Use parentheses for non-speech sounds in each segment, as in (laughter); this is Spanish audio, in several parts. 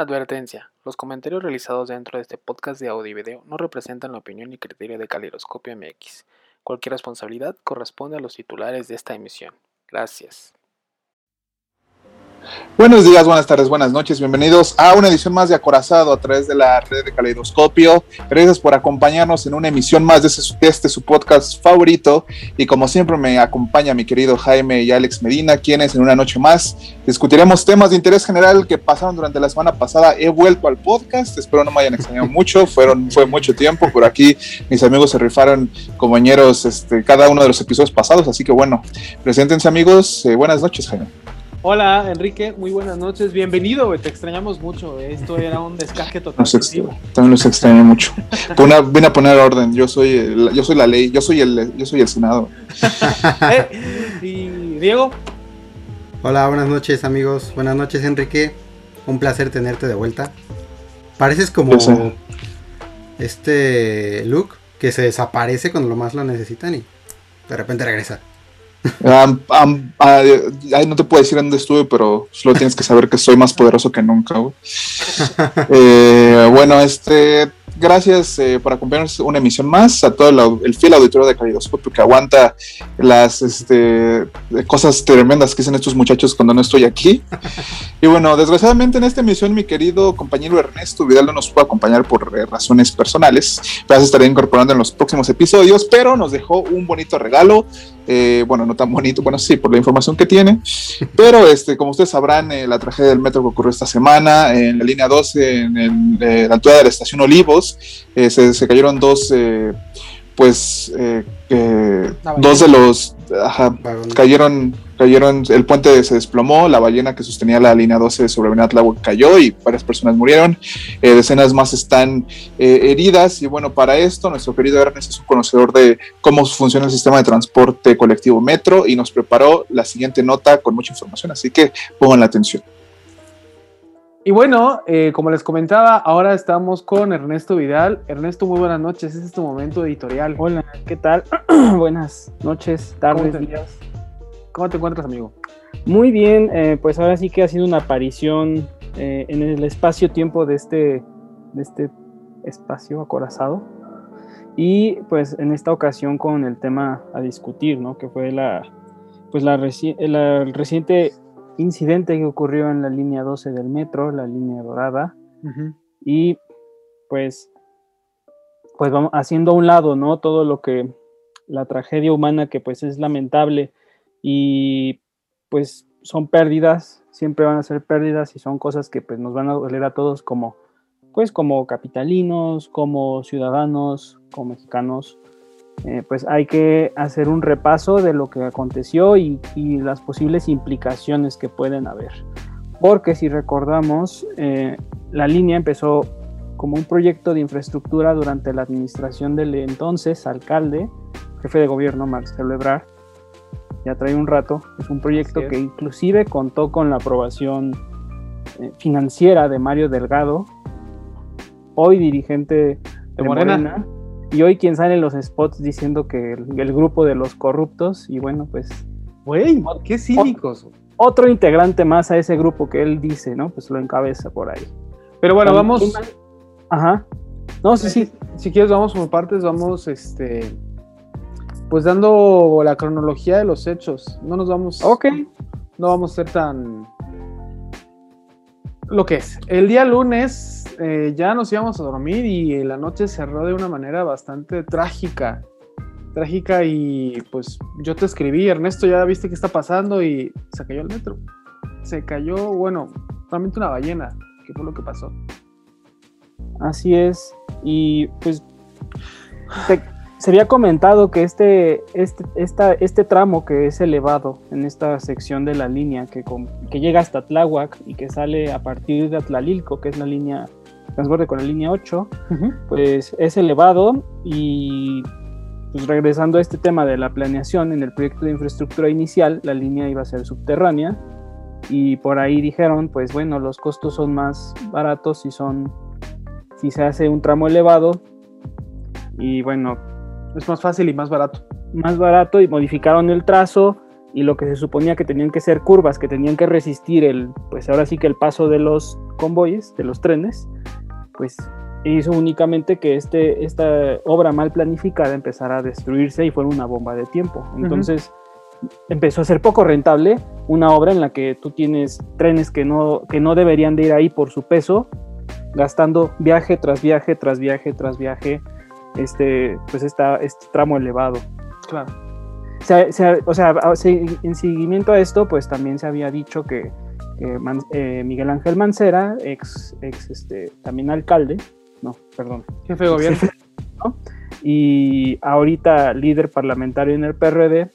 Advertencia. Los comentarios realizados dentro de este podcast de audio y video no representan la opinión ni criterio de Calidoscopio MX. Cualquier responsabilidad corresponde a los titulares de esta emisión. Gracias. Buenos días, buenas tardes, buenas noches, bienvenidos a una edición más de Acorazado a través de la red de Caleidoscopio. Gracias por acompañarnos en una emisión más de este, de este, su podcast favorito. Y como siempre me acompaña mi querido Jaime y Alex Medina, quienes en una noche más discutiremos temas de interés general que pasaron durante la semana pasada. He vuelto al podcast, espero no me hayan extrañado (laughs) mucho, fueron, fue mucho tiempo. Por aquí mis amigos se rifaron compañeros este, cada uno de los episodios pasados, así que bueno, preséntense amigos. Eh, buenas noches, Jaime. Hola Enrique, muy buenas noches, bienvenido, te extrañamos mucho, esto era un descargue total. también los extrañé mucho. vine a poner orden, yo soy, yo soy la ley, yo soy el, yo soy el Senado. (laughs) Eh, y Diego. Hola, buenas noches amigos, buenas noches Enrique, un placer tenerte de vuelta. Pareces como este Luke que se desaparece cuando lo más lo necesitan y de repente regresa. Ah, no te puedo decir dónde estuve, pero solo tienes que saber que soy más poderoso que nunca. (laughs) Eh, bueno, este gracias eh, por acompañarnos una emisión más, a todo el, fiel auditorio de Calidoscopio que aguanta las este, cosas tremendas que hacen estos muchachos cuando no estoy aquí. y bueno, desgraciadamente en esta emisión mi querido compañero Ernesto Vidal no nos puede acompañar por eh, razones personales, pero se estará incorporando en los próximos episodios, pero nos dejó un bonito regalo. Eh, bueno, no tan bonito, bueno, sí, por la información que tiene, pero este, como ustedes sabrán, la tragedia del metro que ocurrió esta semana en la línea 12, en la altura de la estación Olivos, eh, se, cayeron dos, eh, pues, eh, dos de los, cayeron, cayeron, el puente se desplomó, la ballena que sostenía la línea 12 sobre Avenida cayó y varias personas murieron, decenas más están heridas y bueno, para esto nuestro querido Ernest es un conocedor de cómo funciona el sistema de transporte colectivo metro y nos preparó la siguiente nota con mucha información, así que pongan la atención. Y bueno, eh, como les comentaba, ahora estamos con Ernesto Vidal. Ernesto, muy buenas noches. Este es tu momento editorial. Hola, ¿qué tal? (clears throat) buenas noches, tardes, días. ¿Cómo te encuentras, amigo? Muy bien, eh, pues ahora sí que ha sido una aparición eh, en el espacio-tiempo de este, de este espacio acorazado. Y pues en esta ocasión con el tema a discutir, ¿no? Que fue la, pues la, la reciente incidente que ocurrió en la línea 12 del metro, la línea dorada, y pues, pues vamos haciendo a un lado, ¿no? Todo lo que, la tragedia humana que pues es lamentable y pues son pérdidas, siempre van a ser pérdidas y son cosas que pues nos van a doler a todos como, pues como capitalinos, como ciudadanos, como mexicanos, eh, pues hay que hacer un repaso de lo que aconteció y, las posibles implicaciones que pueden haber. Porque si recordamos, eh, la línea empezó como un proyecto de infraestructura durante la administración del entonces alcalde, jefe de gobierno Marcelo Ebrard. Ya trae un rato. Es un proyecto que inclusive contó con la aprobación eh, financiera de Mario Delgado, hoy dirigente de, Morena y hoy quien sale en los spots diciendo que el, grupo de los corruptos, y bueno, pues... Güey, qué cínicos. Otro integrante más a ese grupo que él dice, ¿no? Pues lo encabeza por ahí. Pero bueno, vamos... Ajá. No, sí, sí. Si quieres, vamos por partes, vamos, este... Pues dando la cronología de los hechos. No nos vamos... Ok. No vamos a ser tan... Lo que es. El día lunes eh, ya nos íbamos a dormir y la noche cerró de una manera bastante trágica. Trágica y pues yo te escribí, Ernesto, ya viste qué está pasando y se cayó el metro. Se cayó, bueno, realmente una ballena, que fue lo que pasó. Así es. Y pues se había comentado que este, este, este tramo que es elevado en esta sección de la línea que, que llega hasta Tláhuac y que sale a partir de Atlalilco, que es la línea transborde con la línea 8, pues es elevado y pues regresando a este tema de la planeación en el proyecto de infraestructura inicial, la línea iba a ser subterránea y por ahí dijeron, pues bueno, los costos son más baratos si son si se hace un tramo elevado y bueno, es más fácil y más barato. Más barato y modificaron el trazo y lo que se suponía que tenían que ser curvas, que tenían que resistir el, pues ahora sí que el paso de los convoyes, de los trenes, pues hizo únicamente que este, esta obra mal planificada empezara a destruirse y fuera una bomba de tiempo. Entonces empezó a ser poco rentable una obra en la que tú tienes trenes que no, que no deberían de ir ahí por su peso, gastando viaje tras viaje, tras viaje, tras viaje, este, pues esta, este tramo elevado. Claro. o sea, en seguimiento a esto, pues también se había dicho que eh, Miguel Ángel Mancera, ex, ex este, también alcalde, no, perdón. Jefe de gobierno. Y ahorita líder parlamentario en el PRD,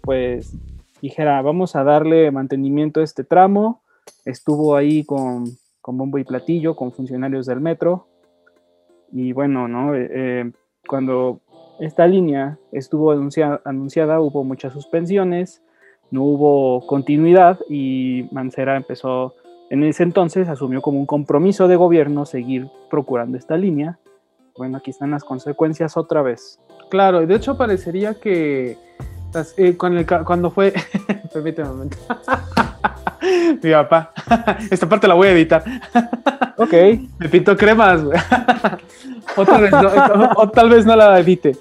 pues dijera, vamos a darle mantenimiento a este tramo. Estuvo ahí con, bombo y platillo, con funcionarios del metro. Y bueno, ¿no? Eh, eh, cuando esta línea estuvo anunciada, hubo muchas suspensiones, no hubo continuidad y Mancera empezó, en ese entonces asumió como un compromiso de gobierno seguir procurando esta línea. Bueno, aquí están las consecuencias otra vez. Claro, de hecho parecería que eh, cuando fue. (laughs) Permíteme un momento. (laughs) Mi papá. (laughs) Esta parte la voy a editar. ok. Me pintó cremas, o, tal vez no la edite.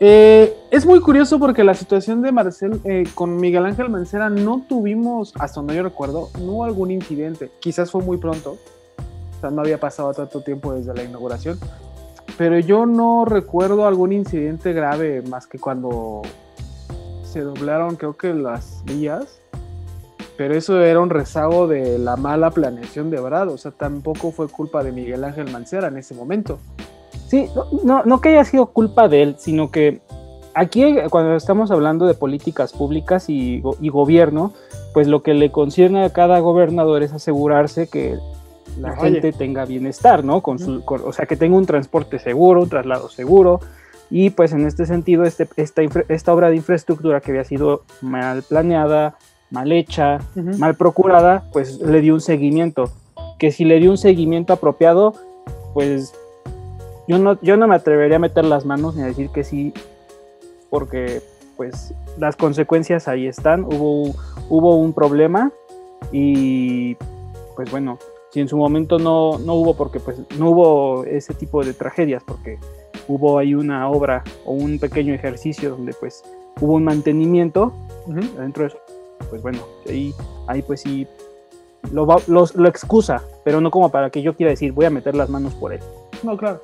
Eh, es muy curioso porque la situación de Marcel eh, con Miguel Ángel Mancera no tuvimos, hasta donde yo recuerdo, no algún incidente. Quizás fue muy pronto. O sea, no había pasado tanto tiempo desde la inauguración. Pero yo no recuerdo algún incidente grave más que cuando se doblaron creo que las vías, pero eso era un rezago de la mala planeación de Brad, o sea, tampoco fue culpa de Miguel Ángel Mancera en ese momento. Sí, no, no que haya sido culpa de él, sino que aquí cuando estamos hablando de políticas públicas y, gobierno, pues lo que le concierne a cada gobernador es asegurarse que la gente tenga bienestar, ¿no? Con su, o sea, que tenga un transporte seguro, un traslado seguro, y pues en este sentido, este, esta, esta obra de infraestructura que había sido mal planeada, mal hecha, mal procurada, pues le dio un seguimiento. Que si le dio un seguimiento apropiado, pues yo no, yo no me atrevería a meter las manos ni a decir que sí, porque pues las consecuencias ahí están. Hubo, hubo un problema y pues bueno, si en su momento no, no hubo, porque pues no hubo ese tipo de tragedias, porque hubo ahí una obra o un pequeño ejercicio donde pues hubo un mantenimiento dentro de eso, pues bueno, ahí, ahí pues sí lo, lo, excusa, pero no como para que yo quiera decir voy a meter las manos por él. No, claro.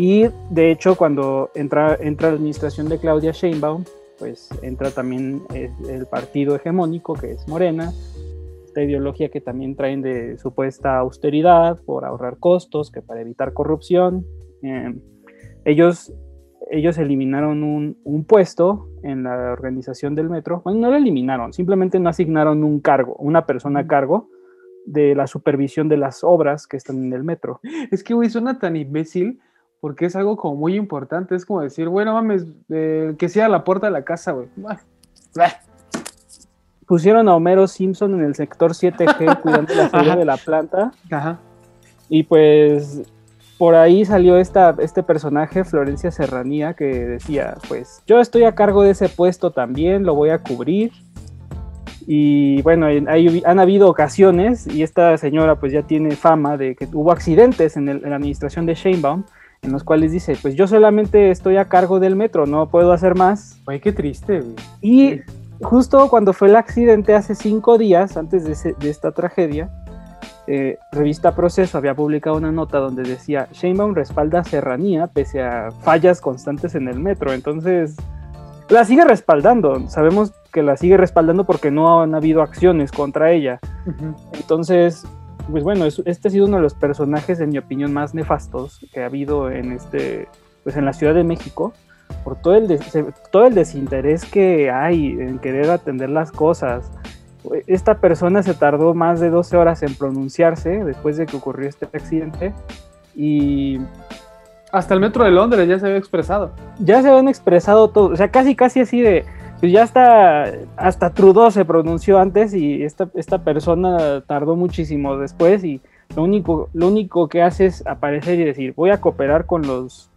Y de hecho cuando entra, entra la administración de Claudia Sheinbaum, pues entra también el, partido hegemónico que es Morena, esta ideología que también traen de supuesta austeridad por ahorrar costos, que para evitar corrupción. Eh, ellos, ellos eliminaron un, puesto en la organización del metro. Bueno, no lo eliminaron, simplemente no asignaron un cargo, una persona a cargo de la supervisión de las obras que están en el metro. Es que, güey, suena tan imbécil porque es algo como muy importante. Es como decir, bueno, mames, eh, que sea la puerta de la casa, güey. Pusieron a Homero Simpson en el sector 7G (laughs) cuidando la salud de la planta. Ajá. Y pues por ahí salió esta, este personaje, Florencia Serranía, que decía, pues yo estoy a cargo de ese puesto también, lo voy a cubrir. Y bueno, han habido ocasiones, y esta señora pues ya tiene fama de que hubo accidentes en, la administración de Sheinbaum, en los cuales dice, pues yo solamente estoy a cargo del metro, no puedo hacer más. Ay, qué triste. Y justo cuando fue el accidente hace cinco días, antes de, de esta tragedia, eh, revista Proceso había publicado una nota donde decía Sheinbaum respalda Serranía pese a fallas constantes en el metro. Entonces, la sigue respaldando. Sabemos que la sigue respaldando porque no han habido acciones contra ella. Entonces, pues bueno, este ha sido uno de los personajes, en mi opinión, más nefastos que ha habido en este, pues en la Ciudad de México, por todo el, todo el desinterés que hay en querer atender las cosas, esta persona se tardó más de 12 horas en pronunciarse después de que ocurrió este accidente y... Hasta el metro de Londres ya se había expresado. Ya se habían expresado todo, o sea, casi casi así de, pues ya está, hasta Trudeau se pronunció antes y esta, esta persona tardó muchísimo después y lo único, lo único que hace es aparecer y decir, voy a cooperar con los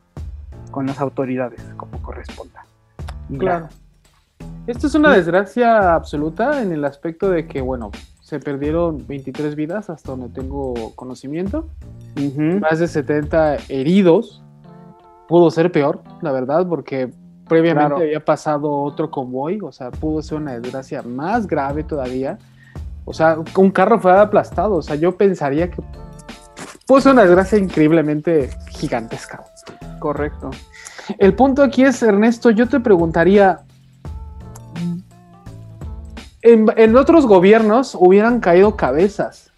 con las autoridades como corresponda. Claro. Esto es una desgracia absoluta en el aspecto de que, bueno, se perdieron 23 vidas hasta donde tengo conocimiento, más de 70 heridos. Pudo ser peor, la verdad, porque previamente había pasado otro convoy, o sea, pudo ser una desgracia más grave todavía. O sea, un carro fue aplastado, o sea, yo pensaría que pudo ser una desgracia increíblemente gigantesca. Correcto. El punto aquí es, Ernesto, yo te preguntaría, en, otros gobiernos hubieran caído cabezas,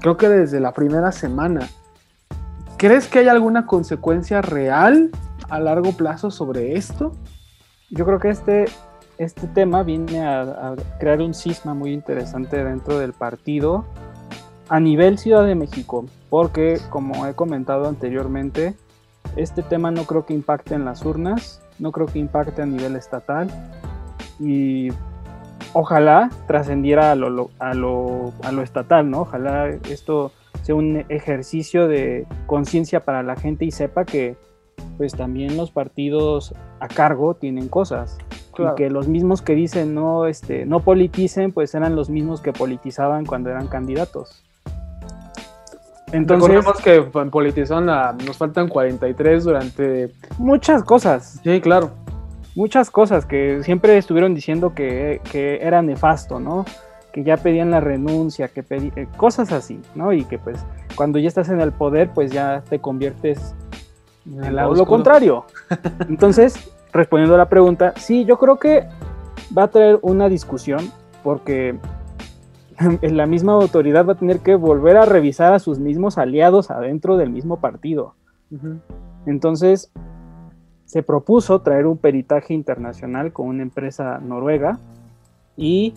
creo que desde la primera semana. ¿Crees que hay alguna consecuencia real a largo plazo sobre esto? Yo creo que este, este tema viene a, crear un cisma muy interesante dentro del partido a nivel Ciudad de México, porque como he comentado anteriormente, este tema no creo que impacte en las urnas, no creo que impacte a nivel estatal y ojalá trascendiera a lo, a, lo, a lo estatal, ¿no? Ojalá esto sea un ejercicio de conciencia para la gente y sepa que pues también los partidos a cargo tienen cosas. Y que los mismos que dicen no este no politicen pues eran los mismos que politizaban cuando eran candidatos. Entonces Recordemos que en politización nos faltan 43 durante muchas cosas. Sí claro. Muchas cosas que siempre estuvieron diciendo que, que era nefasto no que ya pedían la renuncia que pedí, eh, cosas así no y que pues cuando ya estás en el poder pues ya te conviertes lo contrario. (laughs) Entonces, respondiendo a la pregunta, sí, yo creo que va a traer una discusión porque (laughs) la misma autoridad va a tener que volver a revisar a sus mismos aliados adentro del mismo partido. Entonces, se propuso traer un peritaje internacional con una empresa noruega y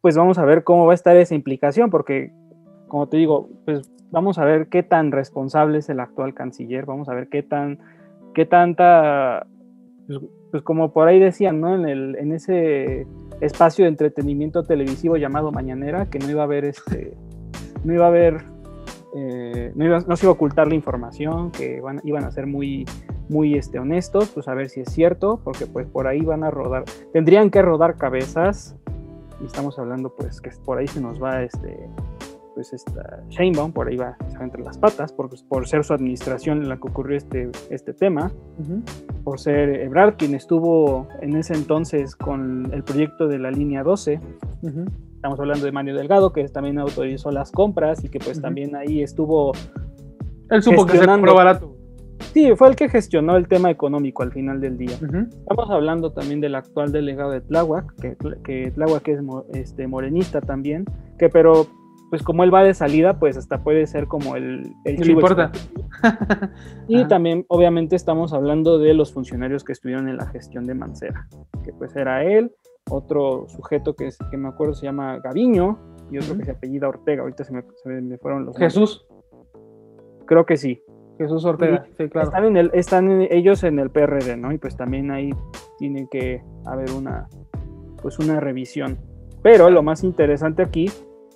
pues vamos a ver cómo va a estar esa implicación, porque como te digo, pues vamos a ver qué tan responsable es el actual canciller, vamos a ver qué tan, qué tanta, pues, pues, como por ahí decían, ¿no? En, el, en ese espacio de entretenimiento televisivo llamado Mañanera, que no iba a haber este, no iba a haber, eh, no, se iba a ocultar la información, que iban a ser muy, muy este, honestos, pues a ver si es cierto, porque pues por ahí van a rodar, tendrían que rodar cabezas, y estamos hablando pues que por ahí se nos va este pues esta Sheinbaum por ahí va entre las patas por, por ser su administración en la que ocurrió este, este tema, por ser Ebrard quien estuvo en ese entonces con el proyecto de la línea 12. Estamos hablando de Mario Delgado, que también autorizó las compras y que pues también ahí estuvo... Él supo que se barato. Sí, fue el que gestionó el tema económico al final del día. Estamos hablando también del actual delegado de Tláhuac, que, que Tláhuac es este, morenista también, que pero pues como él va de salida, pues hasta puede ser como el, el chivo importa. (laughs) y también, obviamente, estamos hablando de los funcionarios que estuvieron en la gestión de Mancera, que pues era él, otro sujeto que, es, que me acuerdo se llama Gaviño y otro que se apellida Ortega. Ahorita se me, fueron los. Jesús. Creo que sí. Jesús Ortega, sí, claro. Están, en el, están ellos en el PRD, ¿no? Y pues también ahí tiene que haber una, pues una revisión. Pero lo más interesante aquí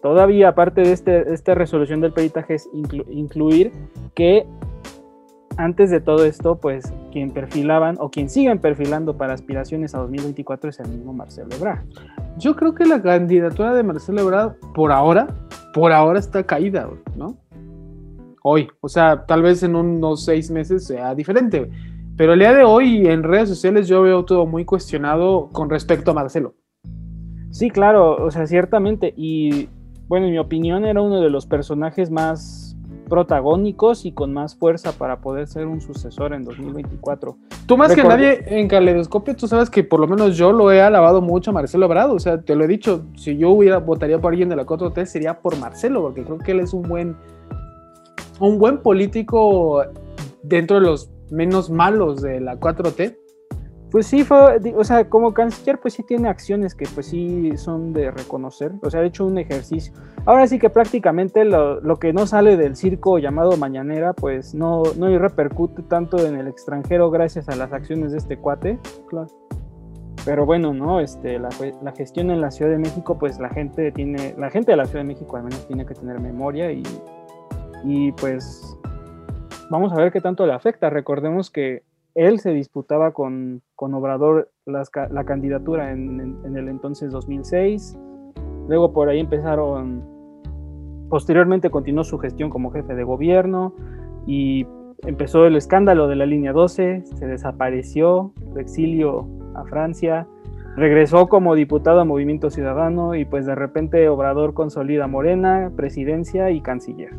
Todavía, aparte de este, esta resolución del peritaje, es incluir que antes de todo esto, pues quien perfilaban o quien siguen perfilando para aspiraciones a 2024 es el mismo Marcelo Ebrard. Yo creo que la candidatura de Marcelo Ebrard, por ahora, por ahora está caída, ¿no? Hoy, o sea, tal vez en unos seis meses sea diferente, pero el día de hoy en redes sociales yo veo todo muy cuestionado con respecto a Marcelo. Sí, claro, o sea, ciertamente, y bueno, en mi opinión era uno de los personajes más protagónicos y con más fuerza para poder ser un sucesor en 2024. Tú más que nadie en Caleidoscopio, tú sabes que por lo menos yo lo he alabado mucho a Marcelo Brado, o sea, te lo he dicho, si yo hubiera votaría por alguien de la 4T sería por Marcelo, porque creo que él es un buen un buen político dentro de los menos malos de la 4T pues sí, fue, o sea, como canciller, pues sí tiene acciones que pues sí son de reconocer, o sea, ha hecho un ejercicio. Ahora sí que prácticamente lo, que no sale del circo llamado Mañanera, pues no, no repercute tanto en el extranjero gracias a las acciones de este cuate. Claro. Pero bueno, ¿no? Este, la, la, gestión en la Ciudad de México, pues la gente tiene, la gente de la Ciudad de México al menos tiene que tener memoria y, y pues vamos a ver qué tanto le afecta. Recordemos que él se disputaba con, con Obrador la candidatura en, el entonces 2006. Luego por ahí empezaron, posteriormente continuó su gestión como jefe de gobierno y empezó el escándalo de la línea 12, se desapareció, su exilio a Francia, regresó como diputado a Movimiento Ciudadano y pues de repente Obrador consolida Morena, presidencia y canciller.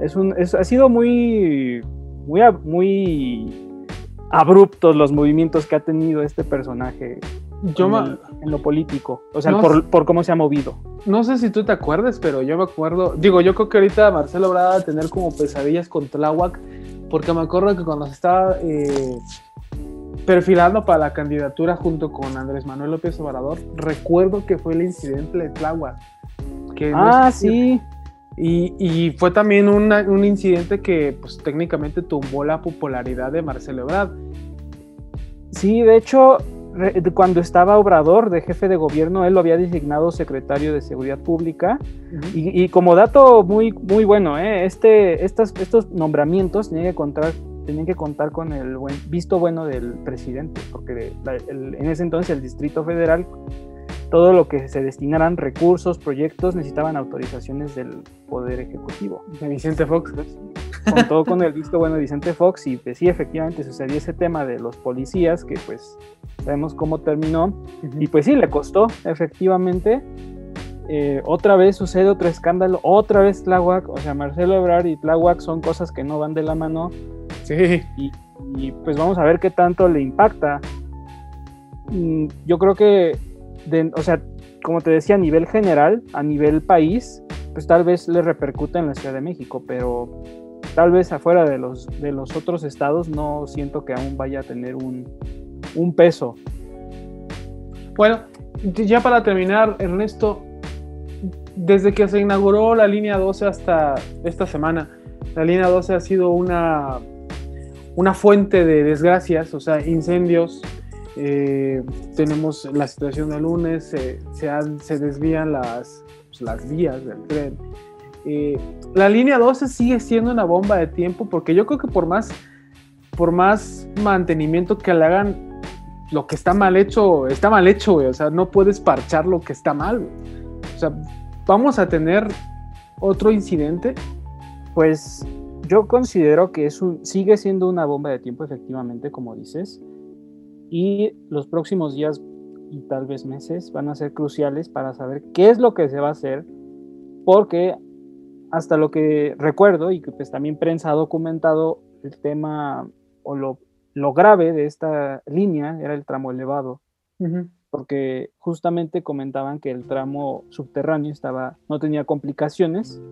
Es un, ha sido muy, muy, muy abruptos los movimientos que ha tenido este personaje yo en, en, lo político, o sea, por, por, cómo se ha movido. No sé si tú te acuerdas, pero yo me acuerdo, digo, yo creo que ahorita Marcelo va a tener como pesadillas con Tláhuac, porque me acuerdo que cuando se estaba eh, perfilando para la candidatura junto con Andrés Manuel López Obrador, recuerdo que fue el incidente de Tláhuac. Que ah, sí. Y, y, fue también una, un incidente que pues técnicamente tumbó la popularidad de Marcelo Ebrard. Sí, de hecho, cuando estaba Obrador de jefe de gobierno, él lo había designado secretario de Seguridad Pública. y, y, como dato muy, muy bueno, ¿eh? este, estas, estos nombramientos tenían que contar tenían que contar con el buen, visto bueno del presidente, porque en ese entonces el Distrito Federal, todo lo que se destinaran recursos, proyectos, necesitaban autorizaciones del Poder Ejecutivo. De Vicente Fox. Con todo con el visto bueno de Vicente Fox, y pues sí, efectivamente sucedió ese tema de los policías, que pues sabemos cómo terminó, y pues sí, le costó, efectivamente. Eh, otra vez sucede otro escándalo, otra vez Tláhuac, o sea, Marcelo Ebrard y Tláhuac son cosas que no van de la mano, y, pues vamos a ver qué tanto le impacta. Mm, yo creo que, o sea, como te decía, a nivel general, a nivel país, pues tal vez le repercute en la Ciudad de México, pero tal vez afuera de los, de los otros estados no siento que aún vaya a tener un, un peso. Bueno, ya para terminar, Ernesto, desde que se inauguró la línea 12 hasta esta semana, la línea 12 ha sido una una fuente de desgracias, o sea, incendios. Eh, tenemos la situación del lunes, se, desvían las, vías del tren. Eh, la línea 12 sigue siendo una bomba de tiempo porque yo creo que por más, por más mantenimiento que le hagan, lo que está mal hecho, está mal hecho, O sea, no puedes parchar lo que está mal, O sea, vamos a tener otro incidente. Pues yo considero que es sigue siendo una bomba de tiempo, efectivamente, como dices, y los próximos días y tal vez meses van a ser cruciales para saber qué es lo que se va a hacer, porque hasta lo que recuerdo y que pues también prensa ha documentado el tema o lo, lo grave de esta línea era el tramo elevado, porque justamente comentaban que el tramo subterráneo estaba no tenía complicaciones,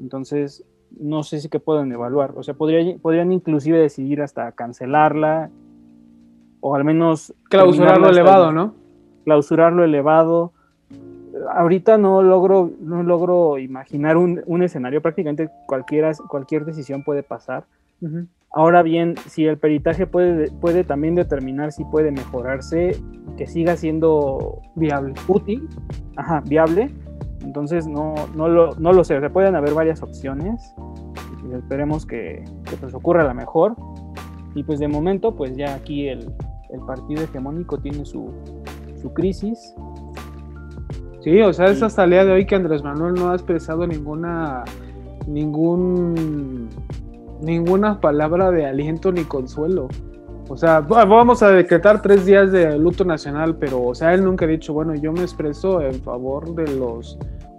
entonces no sé si que pueden evaluar. O sea, podría, podrían inclusive decidir hasta cancelarla o al menos... Clausurarlo elevado, ¿no? Clausurarlo elevado. Ahorita no logro, no logro imaginar un, escenario, prácticamente cualquiera, cualquier decisión puede pasar. Ahora bien, si el peritaje puede, puede también determinar si puede mejorarse, que siga siendo viable, útil, ajá, viable, entonces no, no, lo, no lo sé, o sea, pueden haber varias opciones esperemos que, pues ocurra la mejor. Y pues de momento, pues ya aquí el, partido hegemónico tiene su, su crisis. Sí, o sea, es hasta el día de hoy que Andrés Manuel no ha expresado ninguna ningún ninguna palabra de aliento ni consuelo. O sea, vamos a decretar tres días de luto nacional, pero, o sea, él nunca ha dicho, bueno, yo me expreso en favor de los,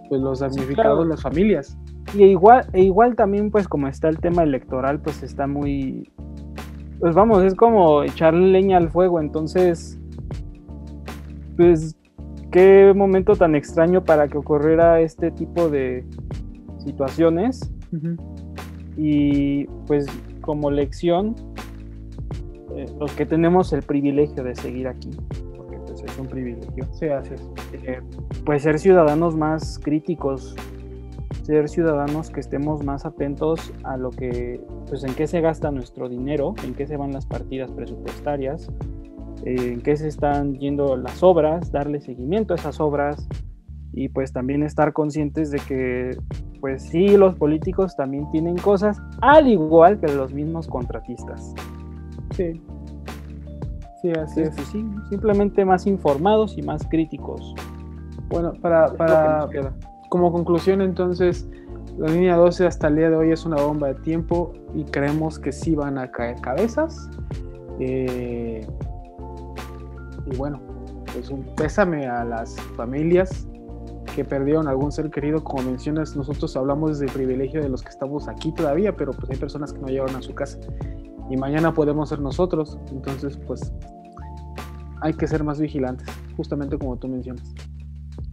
pues, los damnificados, las familias. Y igual, e igual también, pues, como está el tema electoral, pues está muy. Pues vamos, es como echarle leña al fuego, entonces. Pues, qué momento tan extraño para que ocurriera este tipo de situaciones. Y pues, como lección, eh, los que tenemos el privilegio de seguir aquí, porque pues, es un privilegio. Sí, así eh, pues ser ciudadanos más críticos, ser ciudadanos que estemos más atentos a lo que, pues en qué se gasta nuestro dinero, en qué se van las partidas presupuestarias, en qué se están yendo las obras, darle seguimiento a esas obras y pues también estar conscientes de que pues sí, los políticos también tienen cosas, al igual que los mismos contratistas. Sí. Sí, así es. Sí, simplemente más informados y más críticos. Bueno, para, para como conclusión entonces, la línea 12 hasta el día de hoy es una bomba de tiempo y creemos que sí van a caer cabezas. Eh, y bueno, pues un pésame a las familias que perdieron algún ser querido. Como mencionas, nosotros hablamos del privilegio de los que estamos aquí todavía, pero pues hay personas que no llegaron a su casa. Y mañana podemos ser nosotros. Entonces, pues hay que ser más vigilantes, justamente como tú mencionas.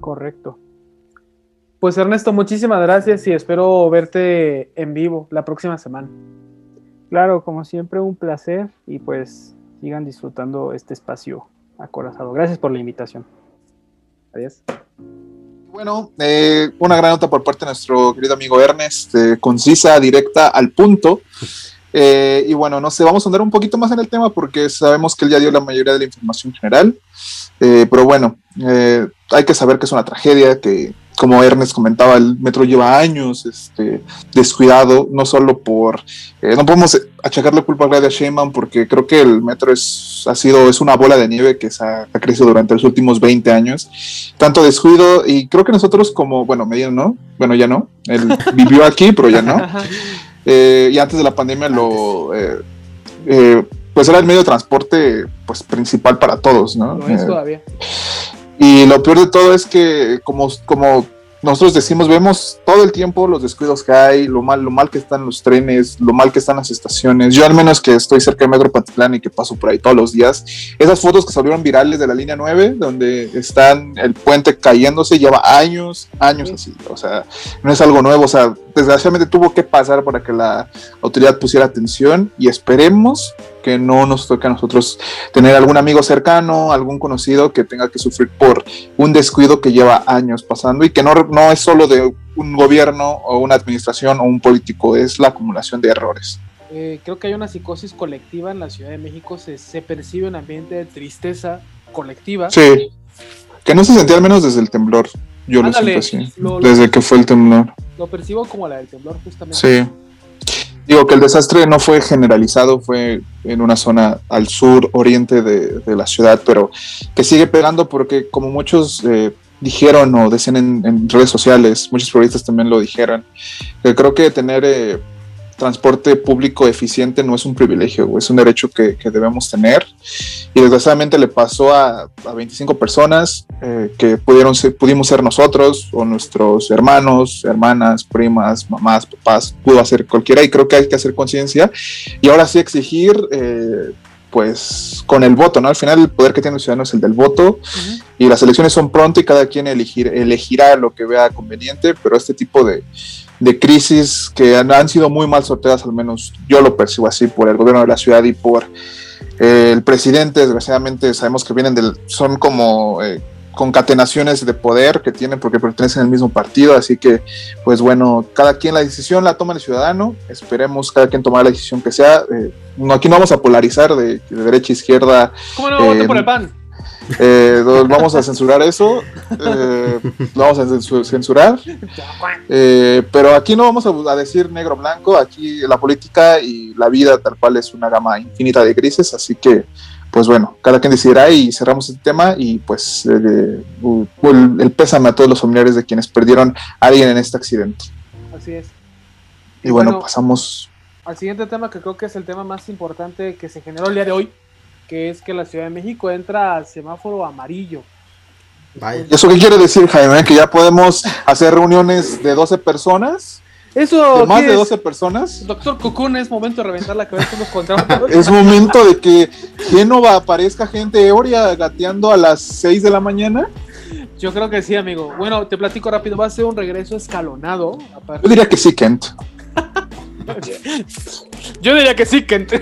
Correcto. Pues Ernesto, muchísimas gracias y espero verte en vivo la próxima semana. Claro, como siempre, un placer y pues sigan disfrutando este espacio acorazado. Gracias por la invitación. Adiós. Bueno, eh, una gran nota por parte de nuestro querido amigo Ernest, eh, concisa, directa, al punto. Eh, y bueno, no sé, vamos a andar un poquito más en el tema porque sabemos que él ya dio la mayoría de la información general. pero bueno, hay que saber que es una tragedia, que como Ernest comentaba, el metro lleva años este, descuidado, no solo por, eh, no podemos achacarle culpa a Claudia Sheinbaum porque creo que el metro es, ha sido, es una bola de nieve que se ha, crecido durante los últimos 20 años, tanto descuido y creo que nosotros como, bueno, medio no, bueno, ya no, él (laughs) vivió aquí, pero ya no, eh, y antes de la pandemia lo... Eh, pues era el medio de transporte pues principal para todos, ¿no? Lo es todavía. Y lo peor de todo es que como, como nosotros decimos, vemos todo el tiempo los descuidos que hay, lo mal, lo mal que están los trenes, lo mal que están las estaciones. Yo al menos que estoy cerca de Metro Pantitlán y que paso por ahí todos los días, esas fotos que salieron virales de la línea 9, donde están el puente cayéndose, lleva años, años así. O sea, no es algo nuevo. O sea, desgraciadamente tuvo que pasar para que la autoridad pusiera atención y esperemos que no nos toque a nosotros tener algún amigo cercano, algún conocido que tenga que sufrir por un descuido que lleva años pasando y que no, no es solo de un gobierno o una administración o un político, es la acumulación de errores. Eh, creo que hay una psicosis colectiva en la Ciudad de México, se, se percibe un ambiente de tristeza colectiva. Sí, que no se sentía al menos desde el temblor, yo Ándale, lo siento así, lo- desde que fue el temblor. Lo percibo como la del temblor justamente. Sí. Digo que el desastre no fue generalizado, fue en una zona al sur, oriente de, de la ciudad, pero que sigue pegando porque como muchos eh, dijeron o decían en, redes sociales, muchos periodistas también lo dijeron, creo que tener eh, transporte público eficiente no es un privilegio, güey, es un derecho que, que debemos tener. Y desgraciadamente le pasó a, a 25 personas eh, que pudieron ser, pudimos ser nosotros o nuestros hermanos, hermanas, primas, mamás, papás, pudo hacer cualquiera y creo que hay que hacer conciencia y ahora sí exigir, eh, pues con el voto, ¿no? Al final el poder que tiene el ciudadano es el del voto Ujú. y las elecciones son pronto y cada quien elegir, elegirá lo que vea conveniente, pero este tipo de, de crisis que han, han sido muy mal sorteadas, al menos yo lo percibo así por el gobierno de la ciudad y por eh, el presidente, desgraciadamente sabemos que vienen del, son como eh, concatenaciones de poder que tienen porque pertenecen al mismo partido, así que pues bueno, cada quien la decisión la toma el ciudadano, esperemos cada quien tomar la decisión que sea, eh, no, aquí no vamos a polarizar de, de derecha a izquierda, ¿Cómo no voten Eh, por el pan? Eh, vamos a censurar eso, eh, lo vamos a censu- censurar, eh, pero aquí no vamos a, decir negro blanco, aquí la política y la vida tal cual es una gama infinita de grises, así que pues bueno, cada quien decidirá y cerramos este tema y pues eh, el, el pésame a todos los familiares de quienes perdieron a alguien en este accidente. Así es. Y bueno, Bueno. pasamos... Al siguiente tema que creo que es el tema más importante que se generó el día de hoy, que es que la Ciudad de México entra al semáforo amarillo. Vaya. ¿Y ¿Eso qué quiere decir, Jaime? ¿Que ya podemos hacer reuniones de 12 personas? Eso ¿De más ¿qué de es? 12 personas? Doctor Cocoon, es momento de reventar la cabeza los contratos. (laughs) Es momento de que Génova aparezca gente ebria gateando a las 6 de la mañana. Yo creo que sí, amigo. Bueno, te platico rápido. Va a ser un regreso escalonado. a Yo diría que sí, Kent. (laughs) Yo diría que sí, Kent.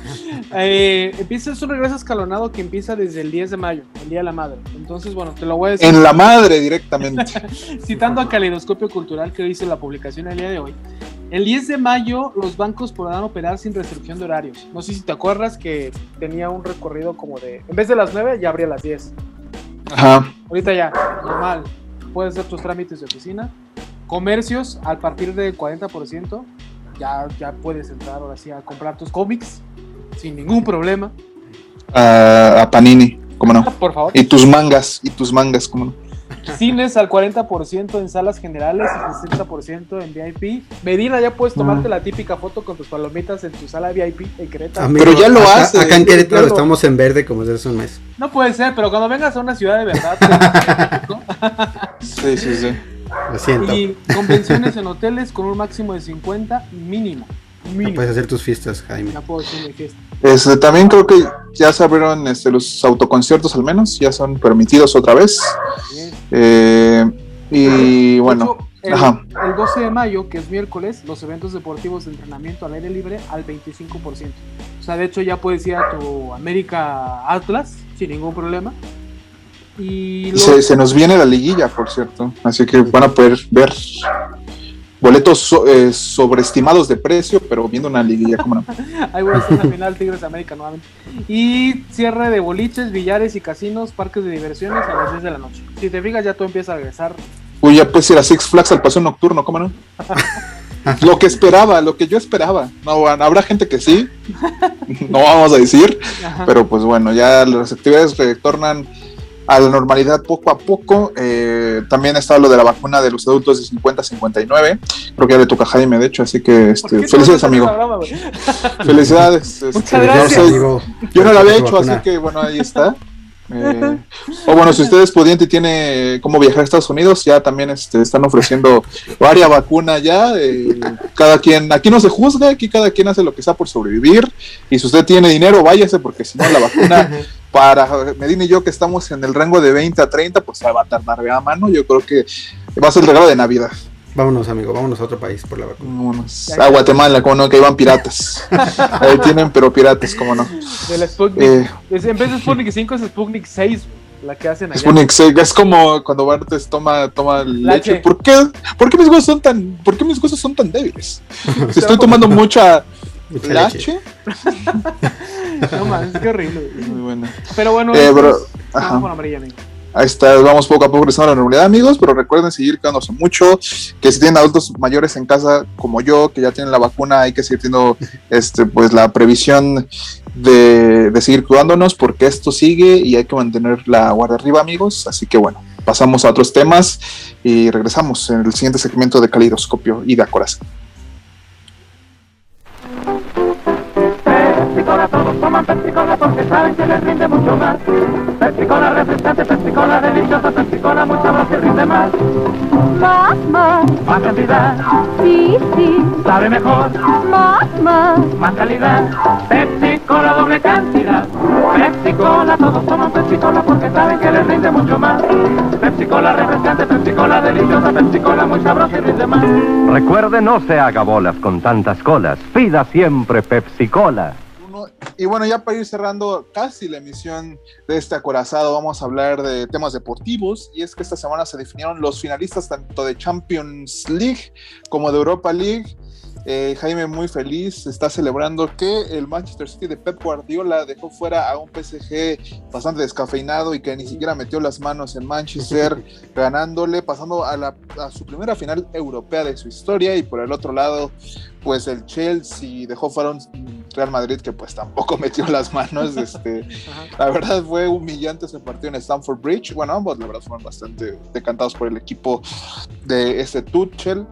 (laughs) eh, empieza es un regreso escalonado que empieza desde el 10 de mayo, el Día de la Madre. Entonces, bueno, te lo voy a decir En la madre directamente. (laughs) citando a Caleidoscopio Cultural que dice la publicación el día de hoy. El 10 de mayo los bancos podrán operar sin restricción de horarios. No sé si te acuerdas que tenía un recorrido como de... En vez de las 9 ya abría a las 10. Ajá. Ahorita ya, normal. Puedes hacer tus trámites de oficina. Comercios, a partir del 40%, ya, ya puedes entrar ahora sí a comprar tus cómics sin ningún problema. A, a Panini, cómo no. Por favor. Y tus mangas, y tus mangas, cómo no. Cines al 40% en salas generales y 60% en VIP. Medina, ya puedes tomarte la típica foto con tus palomitas en tu sala VIP en Querétaro. Amigo, Pero ya lo acá- hace, Acá en Querétaro claro. estamos en verde como desde hace un mes. No puede ser, pero cuando vengas a una ciudad de verdad. (laughs) ¿no? Sí, sí, sí. Lo siento. y convenciones en hoteles con un máximo de 50 mínimo. No Mínimo. puedes hacer tus fiestas, Jaime. Ya puedo decir mi fiesta. Este, también creo que ya se abrieron este, los autoconciertos al menos, ya son permitidos otra vez. Eh, y De bueno, hecho, el, ajá. el 12 de mayo, que es miércoles, los eventos deportivos de entrenamiento al aire libre al 25%. O sea, de hecho ya puedes ir a tu América Atlas sin ningún problema. Y se, se nos viene la liguilla, por cierto, así que van a poder ver boletos so- eh, sobreestimados de precio, pero viendo una liguilla, como no. (laughs) ahí voy a estar en la final Tigres de América nuevamente. Y cierre de boliches, billares y casinos, parques de diversiones a las 10 de la noche. Si te fijas, ya todo empieza a regresar. Uy, ya puedes ir a Six Flags al paseo nocturno, ¿cómo no? (laughs) Lo que esperaba, lo que yo esperaba. No, habrá gente que sí, (laughs) no vamos a decir, Ajá. pero pues bueno, ya las actividades retornan a la normalidad poco a poco. Eh, también está lo de la vacuna de los adultos de 50 a 59. Creo que ya le toca a Jaime, de hecho, así que ¿Por este, felicidades, amigo. güey? (laughs) (laughs) Felicidades. este, Muchas no gracias. sé, amigo. yo no la había hecho, vacuna. así que bueno, ahí está. (laughs) Eh, o bueno, si usted es pudiente y tiene cómo viajar a Estados Unidos, ya también este, están ofreciendo varias vacunas ya. eh, cada quien, aquí no se juzga, aquí cada quien hace lo que sea por sobrevivir. Y si usted tiene dinero, váyase, porque si no, la vacuna para Medina y yo, que estamos en el rango de 20 a 30, pues va a tardar a mano. Yo creo que va a ser el regalo de Navidad. Vámonos, amigo, vámonos a otro país por la vacuna. Vámonos a. Guatemala, como no, que iban piratas. (laughs) Ahí tienen, pero piratas, como no. De la Sputnik. Eh, Es- en vez de Sputnik 5 es Sputnik 6, la que hacen allá. Sputnik sí, es como cuando Bartes toma, toma leche. Leche. ¿Por qué, ¿Por qué mis huesos son tan, por qué mis huesos son tan débiles? (laughs) Si estoy tomando mucha Mucha leche. leche. (laughs) (laughs) No mames, qué horrible. Muy. Pero bueno, Eh, esto bro, es- ajá. vamos con amarilla, amigo. Ahí está, vamos poco a poco regresando a la normalidad, amigos, pero recuerden seguir cuidándose mucho, que si tienen adultos mayores en casa como yo, que ya tienen la vacuna, hay que seguir teniendo este, pues, la previsión de, de seguir cuidándonos, porque esto sigue y hay que mantener la guardia arriba, amigos. Así que bueno, pasamos a otros temas y regresamos en el siguiente segmento de Calidoscopio y de Acorazón. Pepsi Cola, todos toman Pepsi Cola porque saben que les rinde mucho más. Pepsi Cola refrescante, Pepsi Cola deliciosa, Pepsi Cola muy sabrosa y rinde más. Más, más, Más cantidad, sí, sí, sabe mejor, más, más. más calidad. Pepsi Cola doble cantidad. Pepsi Cola, todos toman Pepsi Cola porque saben que les rinde mucho más. Pepsi Cola refrescante, Pepsi Cola deliciosa, Pepsi Cola muy sabrosa y rinde más. Recuerde, no se haga bolas con tantas colas. Pida siempre Pepsi Y bueno, ya para ir cerrando casi la emisión de este acorazado, vamos a hablar de temas deportivos. Y es que esta semana se definieron los finalistas tanto de Champions League como de Europa League. Eh, Jaime muy feliz, está celebrando que el Manchester City de Pep Guardiola dejó fuera a un PSG bastante descafeinado y que ni siquiera metió las manos en Manchester, (laughs) ganándole, pasando a, la- a su primera final europea de su historia. Y por el otro lado, pues el Chelsea dejó fuera un Real Madrid que pues tampoco (laughs) metió las manos. Este, la verdad fue humillante ese partido en Stamford Bridge. Bueno, ambos la verdad fueron bastante decantados por el equipo de este Tuchel.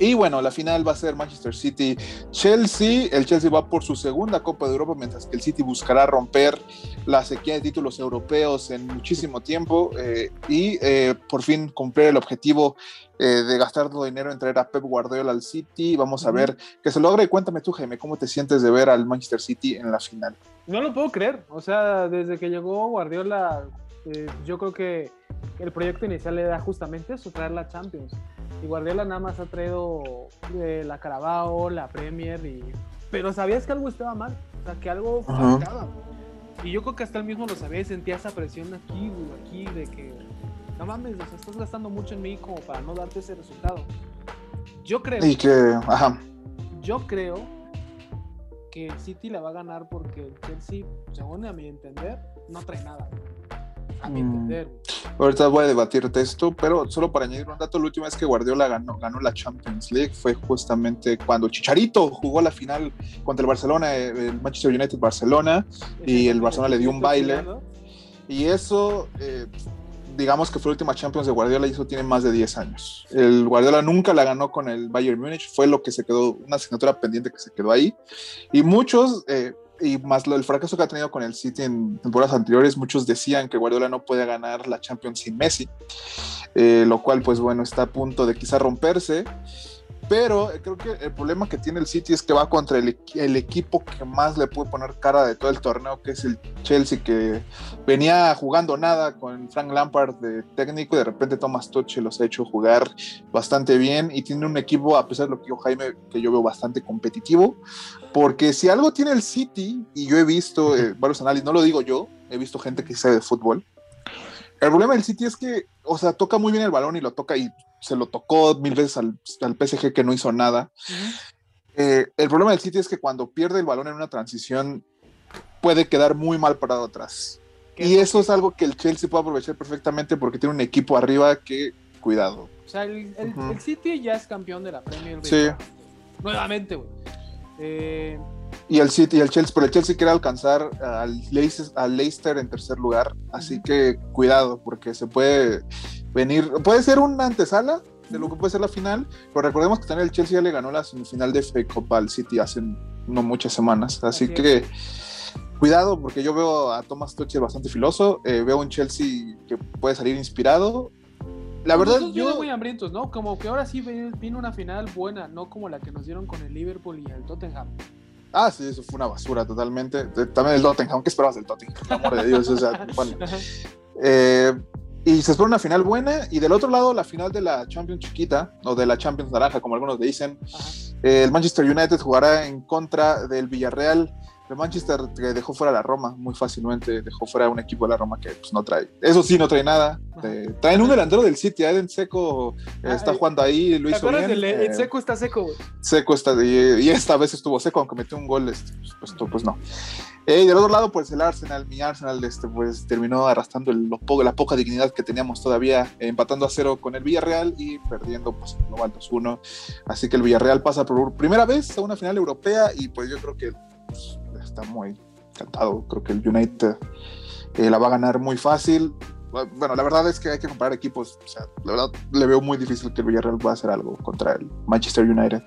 Y bueno, la final va a ser Manchester City Chelsea. El Chelsea va por su segunda Copa de Europa, mientras que el City buscará romper la sequía de títulos europeos en muchísimo tiempo eh, y eh, por fin cumplir el objetivo eh, de gastar todo dinero en traer a Pep Guardiola al City. Vamos a ver que se logre. Cuéntame tú, Jaime, ¿cómo te sientes de ver al Manchester City en la final? No lo puedo creer. O sea, desde que llegó Guardiola, eh, yo creo que el proyecto inicial era justamente eso, traer la Champions. Y Guardiola nada más ha traído eh, la Carabao, la Premier, y... pero sabías que algo estaba mal, o sea, que algo faltaba. Y yo creo que hasta él mismo lo sabía y sentía esa presión aquí, güey, aquí, de que no mames, o sea, estás gastando mucho en mí como para no darte ese resultado. Yo creo, Y que, ajá, yo creo que el City la va a ganar porque el Chelsea, según a mi entender, no trae nada. A mi Mm. entender. ahorita voy a debatirte esto, pero solo para añadir un dato, la última vez que Guardiola ganó, ganó la Champions League fue justamente cuando Chicharito jugó la final contra el Barcelona, eh, el Manchester United Barcelona, Y el Barcelona le dio un baile. y eso, eh, digamos que fue la última Champions de Guardiola y eso tiene más de 10 años. El Guardiola nunca la ganó con el Bayern Múnich, fue lo que se quedó, una asignatura pendiente que se quedó ahí. Y muchos, eh, y más lo, el fracaso que ha tenido con el City en temporadas anteriores, muchos decían que Guardiola no puede ganar la Champions sin Messi, eh, lo cual pues bueno, está a punto de quizá romperse. Pero eh, creo que el problema que tiene el City es que va contra el, el equipo que más le puede poner cara de todo el torneo, que es el Chelsea, que venía jugando nada con Frank Lampard de técnico y de repente Thomas Tuchel los ha hecho jugar bastante bien y tiene un equipo, a pesar de lo que dijo Jaime, que yo veo bastante competitivo, porque si algo tiene el City, y yo he visto eh, varios análisis, no lo digo yo, he visto gente que sabe de fútbol, el problema del City es que, o sea, toca muy bien el balón y lo toca y se lo tocó mil veces al, al PSG que no hizo nada. Eh, el problema del City es que cuando pierde el balón en una transición puede quedar muy mal parado atrás. ¿Qué Y es eso es algo que el Chelsea puede aprovechar perfectamente porque tiene un equipo arriba que, cuidado. O sea, el, el- el City ya es campeón de la Premier League. Sí. Nuevamente, güey. Eh, Y el City y el Chelsea, pero el Chelsea quiere alcanzar al Leicester, al Leicester en tercer lugar, así que cuidado porque se puede venir, puede ser una antesala de lo que puede ser la final, pero recordemos que también el Chelsea ya le ganó la semifinal de FA Cup al City hace no muchas semanas, así, Así que cuidado porque yo veo a Thomas Tuchel bastante filoso, eh, veo un Chelsea que puede salir inspirado. La los verdad, yo muy hambrientos, ¿no? Como que ahora sí viene una final buena, no como la que nos dieron con el Liverpool y el Tottenham. Ah, sí, eso fue una basura totalmente. También el Tottenham, ¿qué esperabas del Tottenham? Por el amor de Dios, o sea, (laughs) bueno. Eh, y se espera una final buena. Y del otro lado, la final de la Champions chiquita, o de la Champions naranja, como algunos le dicen. Eh, el Manchester United jugará en contra del Villarreal. El Manchester que dejó fuera a la Roma muy fácilmente, dejó fuera a un equipo de la Roma que pues, no trae. Eso sí, no trae nada. Eh, traen un delantero del City, Eden Seco eh, Ah, está eh, jugando ahí, lo ¿Te hizo bien. del el eh, seco está seco, seco está y, y esta vez estuvo seco aunque metió un gol este, pues, pues, pues no Eh, y del otro lado pues el Arsenal mi Arsenal este pues terminó arrastrando el- poco- la poca dignidad que teníamos todavía empatando a cero con el Villarreal y perdiendo pues global 2-1 así que el Villarreal pasa por primera vez a una final europea y pues yo creo que pues, está muy encantado creo que el United eh, la va a ganar muy fácil bueno, la verdad es que hay que comparar equipos. O sea, la verdad, le veo muy difícil que el Villarreal pueda hacer algo contra el Manchester United.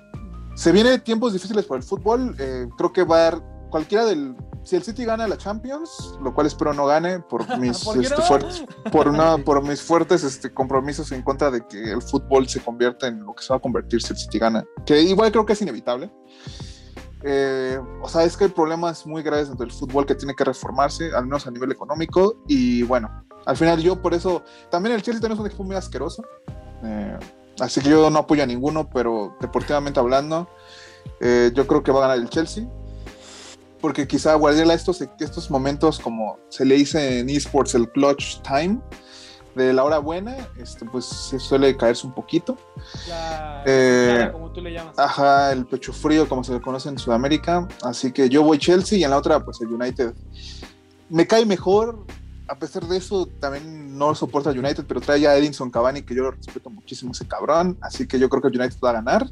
Se vienen tiempos difíciles para el fútbol. eh, creo que va a haber cualquiera del. Si el City gana la Champions, lo cual espero no gane por (laughs) mis, ¿Por este, no? fuertes, por, por mis fuertes este, compromisos en contra de que el fútbol se convierta en lo que se va a convertir si el City gana. Que igual creo que es inevitable. Eh, o sea, es que hay problemas muy graves dentro del fútbol que tiene que reformarse, al menos a nivel económico. Y bueno, al final yo por eso, también el Chelsea también es un equipo muy asqueroso. Eh, así que yo no apoyo a ninguno, pero deportivamente hablando, eh, yo creo que va a ganar el Chelsea. Porque quizá Guardiola estos, estos momentos, como se le dice en esports, el clutch time, de la hora buena, este, pues se suele caerse un poquito. La, Eh, la- como tú le llamas. Ajá, el pecho frío, como se le conoce en Sudamérica. Así que yo voy Chelsea y en la otra, pues el United. Me cae mejor. A pesar de eso, también no soporta al United, pero trae ya a Edinson Cavani, que yo lo respeto muchísimo ese cabrón. Así que yo creo que el United va a ganar.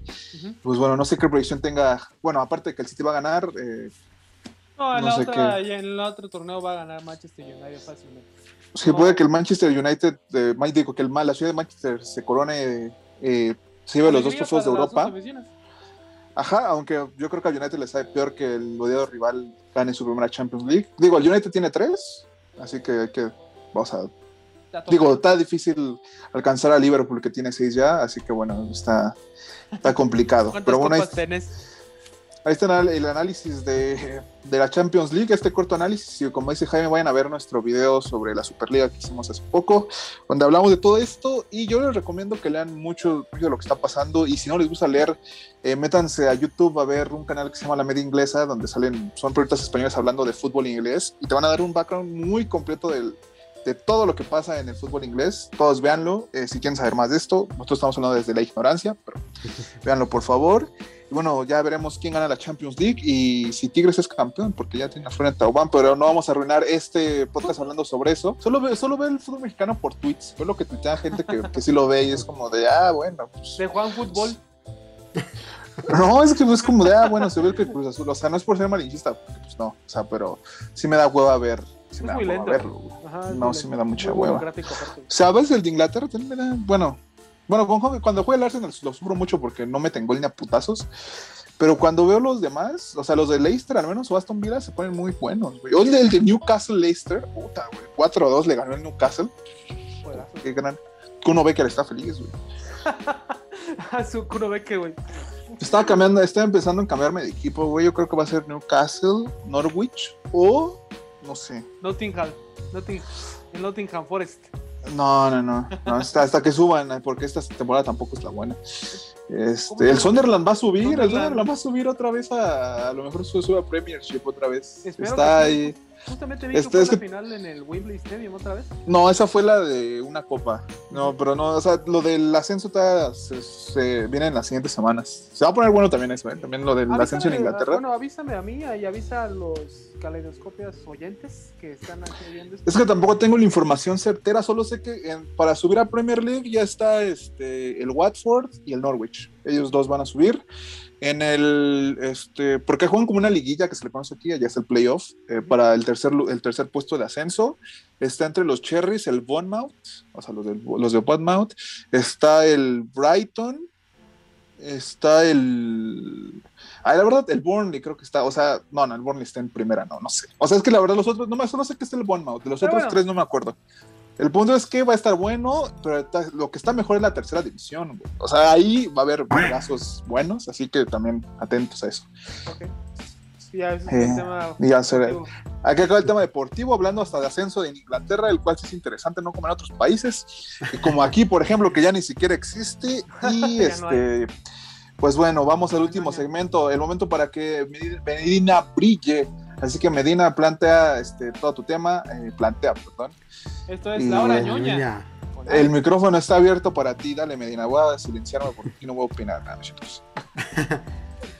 Pues bueno, no sé qué proyección tenga. Bueno, aparte de que el City va a ganar, eh, No, en, no la sé otra, en el otro torneo va a ganar Manchester United fácilmente. Sí No. puede que el Manchester United, eh, digo que el, la ciudad de Manchester se corone, eh, se lleve los dos trofeos de Europa. Ajá, aunque yo creo que al United le sabe peor que el odiado rival gane su primera Champions League. Digo, el United tiene tres, así que hay que, vamos a, digo, está difícil alcanzar a Liverpool que tiene seis ya, así que bueno, está, está complicado. ¿Cuántas Pero bueno, ahí, tenés? Ahí está el, análisis de, de la Champions League, este corto análisis, y como dice Jaime, vayan a ver nuestro video sobre la Superliga que hicimos hace poco, donde hablamos de todo esto, y yo les recomiendo que lean mucho, de lo que está pasando, y si no les gusta leer, eh, métanse a YouTube a ver un canal que se llama La Media Inglesa, donde salen, son periodistas españoles hablando de fútbol inglés, y te van a dar un background muy completo del, de todo lo que pasa en el fútbol inglés. Todos véanlo, eh, si quieren saber más de esto. Nosotros estamos hablando desde la ignorancia, pero (laughs) véanlo por favor. Bueno, ya veremos quién gana la Champions League y si Tigres es campeón, porque ya tiene afuera en Taubán, pero no vamos a arruinar este podcast hablando sobre eso. Solo ve, solo ve el fútbol mexicano por tweets. Fue lo que tuitea gente que, que sí lo ve y es como de, ah, bueno, pues De Juan Fútbol. no, es que es como de, ah, bueno, se ve que Cruz Azul, o sea, no es por ser malinchista, pues no, o sea, pero sí me da hueva ver sí me da. Ajá, No, sí me da mucha hueva. ¿Sabes? El de Inglaterra también me da. Bueno, bueno con- cuando juega el Arsenal lo sufro mucho porque no meten gol ni a putazos. Pero cuando veo los demás, o sea, los de Leicester al menos o Aston Villa se ponen muy buenos, güey. O el de, Newcastle Leicester, puta, güey. 4-2 le ganó el Newcastle. Qué gran. Kuno Becker está feliz, güey. (laughs) Ah, su Kuno Becker, güey. Estaba cambiando, estaba empezando a cambiarme de equipo, güey. Yo creo que va a ser Newcastle, Norwich o no sé. Nottingham. Nottingham. El Nottingham Forest. No, no, no. no, hasta, hasta que suban, porque esta temporada tampoco es la buena. Este, el Sunderland va a subir, el Sunderland. Va a subir otra vez a, a lo mejor sube, sube a Premiership otra vez. Espero Está sí. Justamente vi Este, que fue es la que- final en el Wembley Stadium otra vez. No, esa fue la de una copa. No, pero no, o sea, lo del ascenso está, se, se- viene en las siguientes semanas. Se va a poner bueno también eso, ¿eh? También lo del ascenso en Avísame, Inglaterra. Bueno, avísame a mí y avisa a los caleidoscopias oyentes que están aquí viendo esto. Es que tampoco tengo la información certera, solo sé que en- para subir a Premier League ya está este, el Watford y el Norwich. Ellos dos van a subir. En el, este, porque juegan como una liguilla que se le conoce aquí, ya es el playoff, eh, para el tercer, el tercer puesto de ascenso. Está entre los Cherries, el Bournemouth, o sea, los, del- los de Bournemouth. Está el Brighton. Está el. Ah, la verdad, el Burnley creo que está, o sea, no, no, el Burnley está en primera, no, no sé. O sea, es que la verdad los otros, no me solo sé que está el Bournemouth, de los Pero otros bueno. tres no me acuerdo. El punto es que va a estar bueno, pero lo que está mejor es la tercera división, güey. O sea, ahí va a haber casos buenos, así que también atentos a eso. Ok. Ya, ese es Eh, el tema. ya deportivo. Aquí acaba el tema deportivo, hablando hasta de ascenso de Inglaterra, el cual sí es interesante, no como en otros países, como aquí, por ejemplo, que ya ni siquiera existe. (laughs) Y Ya no este, pues bueno, vamos al último segmento, el momento para que Medi- Medina brille. Así que Medina plantea este, todo tu tema, eh, plantea, perdón. Esto es Y- la hora Eh, ñoña. El micrófono está abierto para ti, dale Medina, voy a silenciarme porque aquí no voy a opinar nada. (laughs)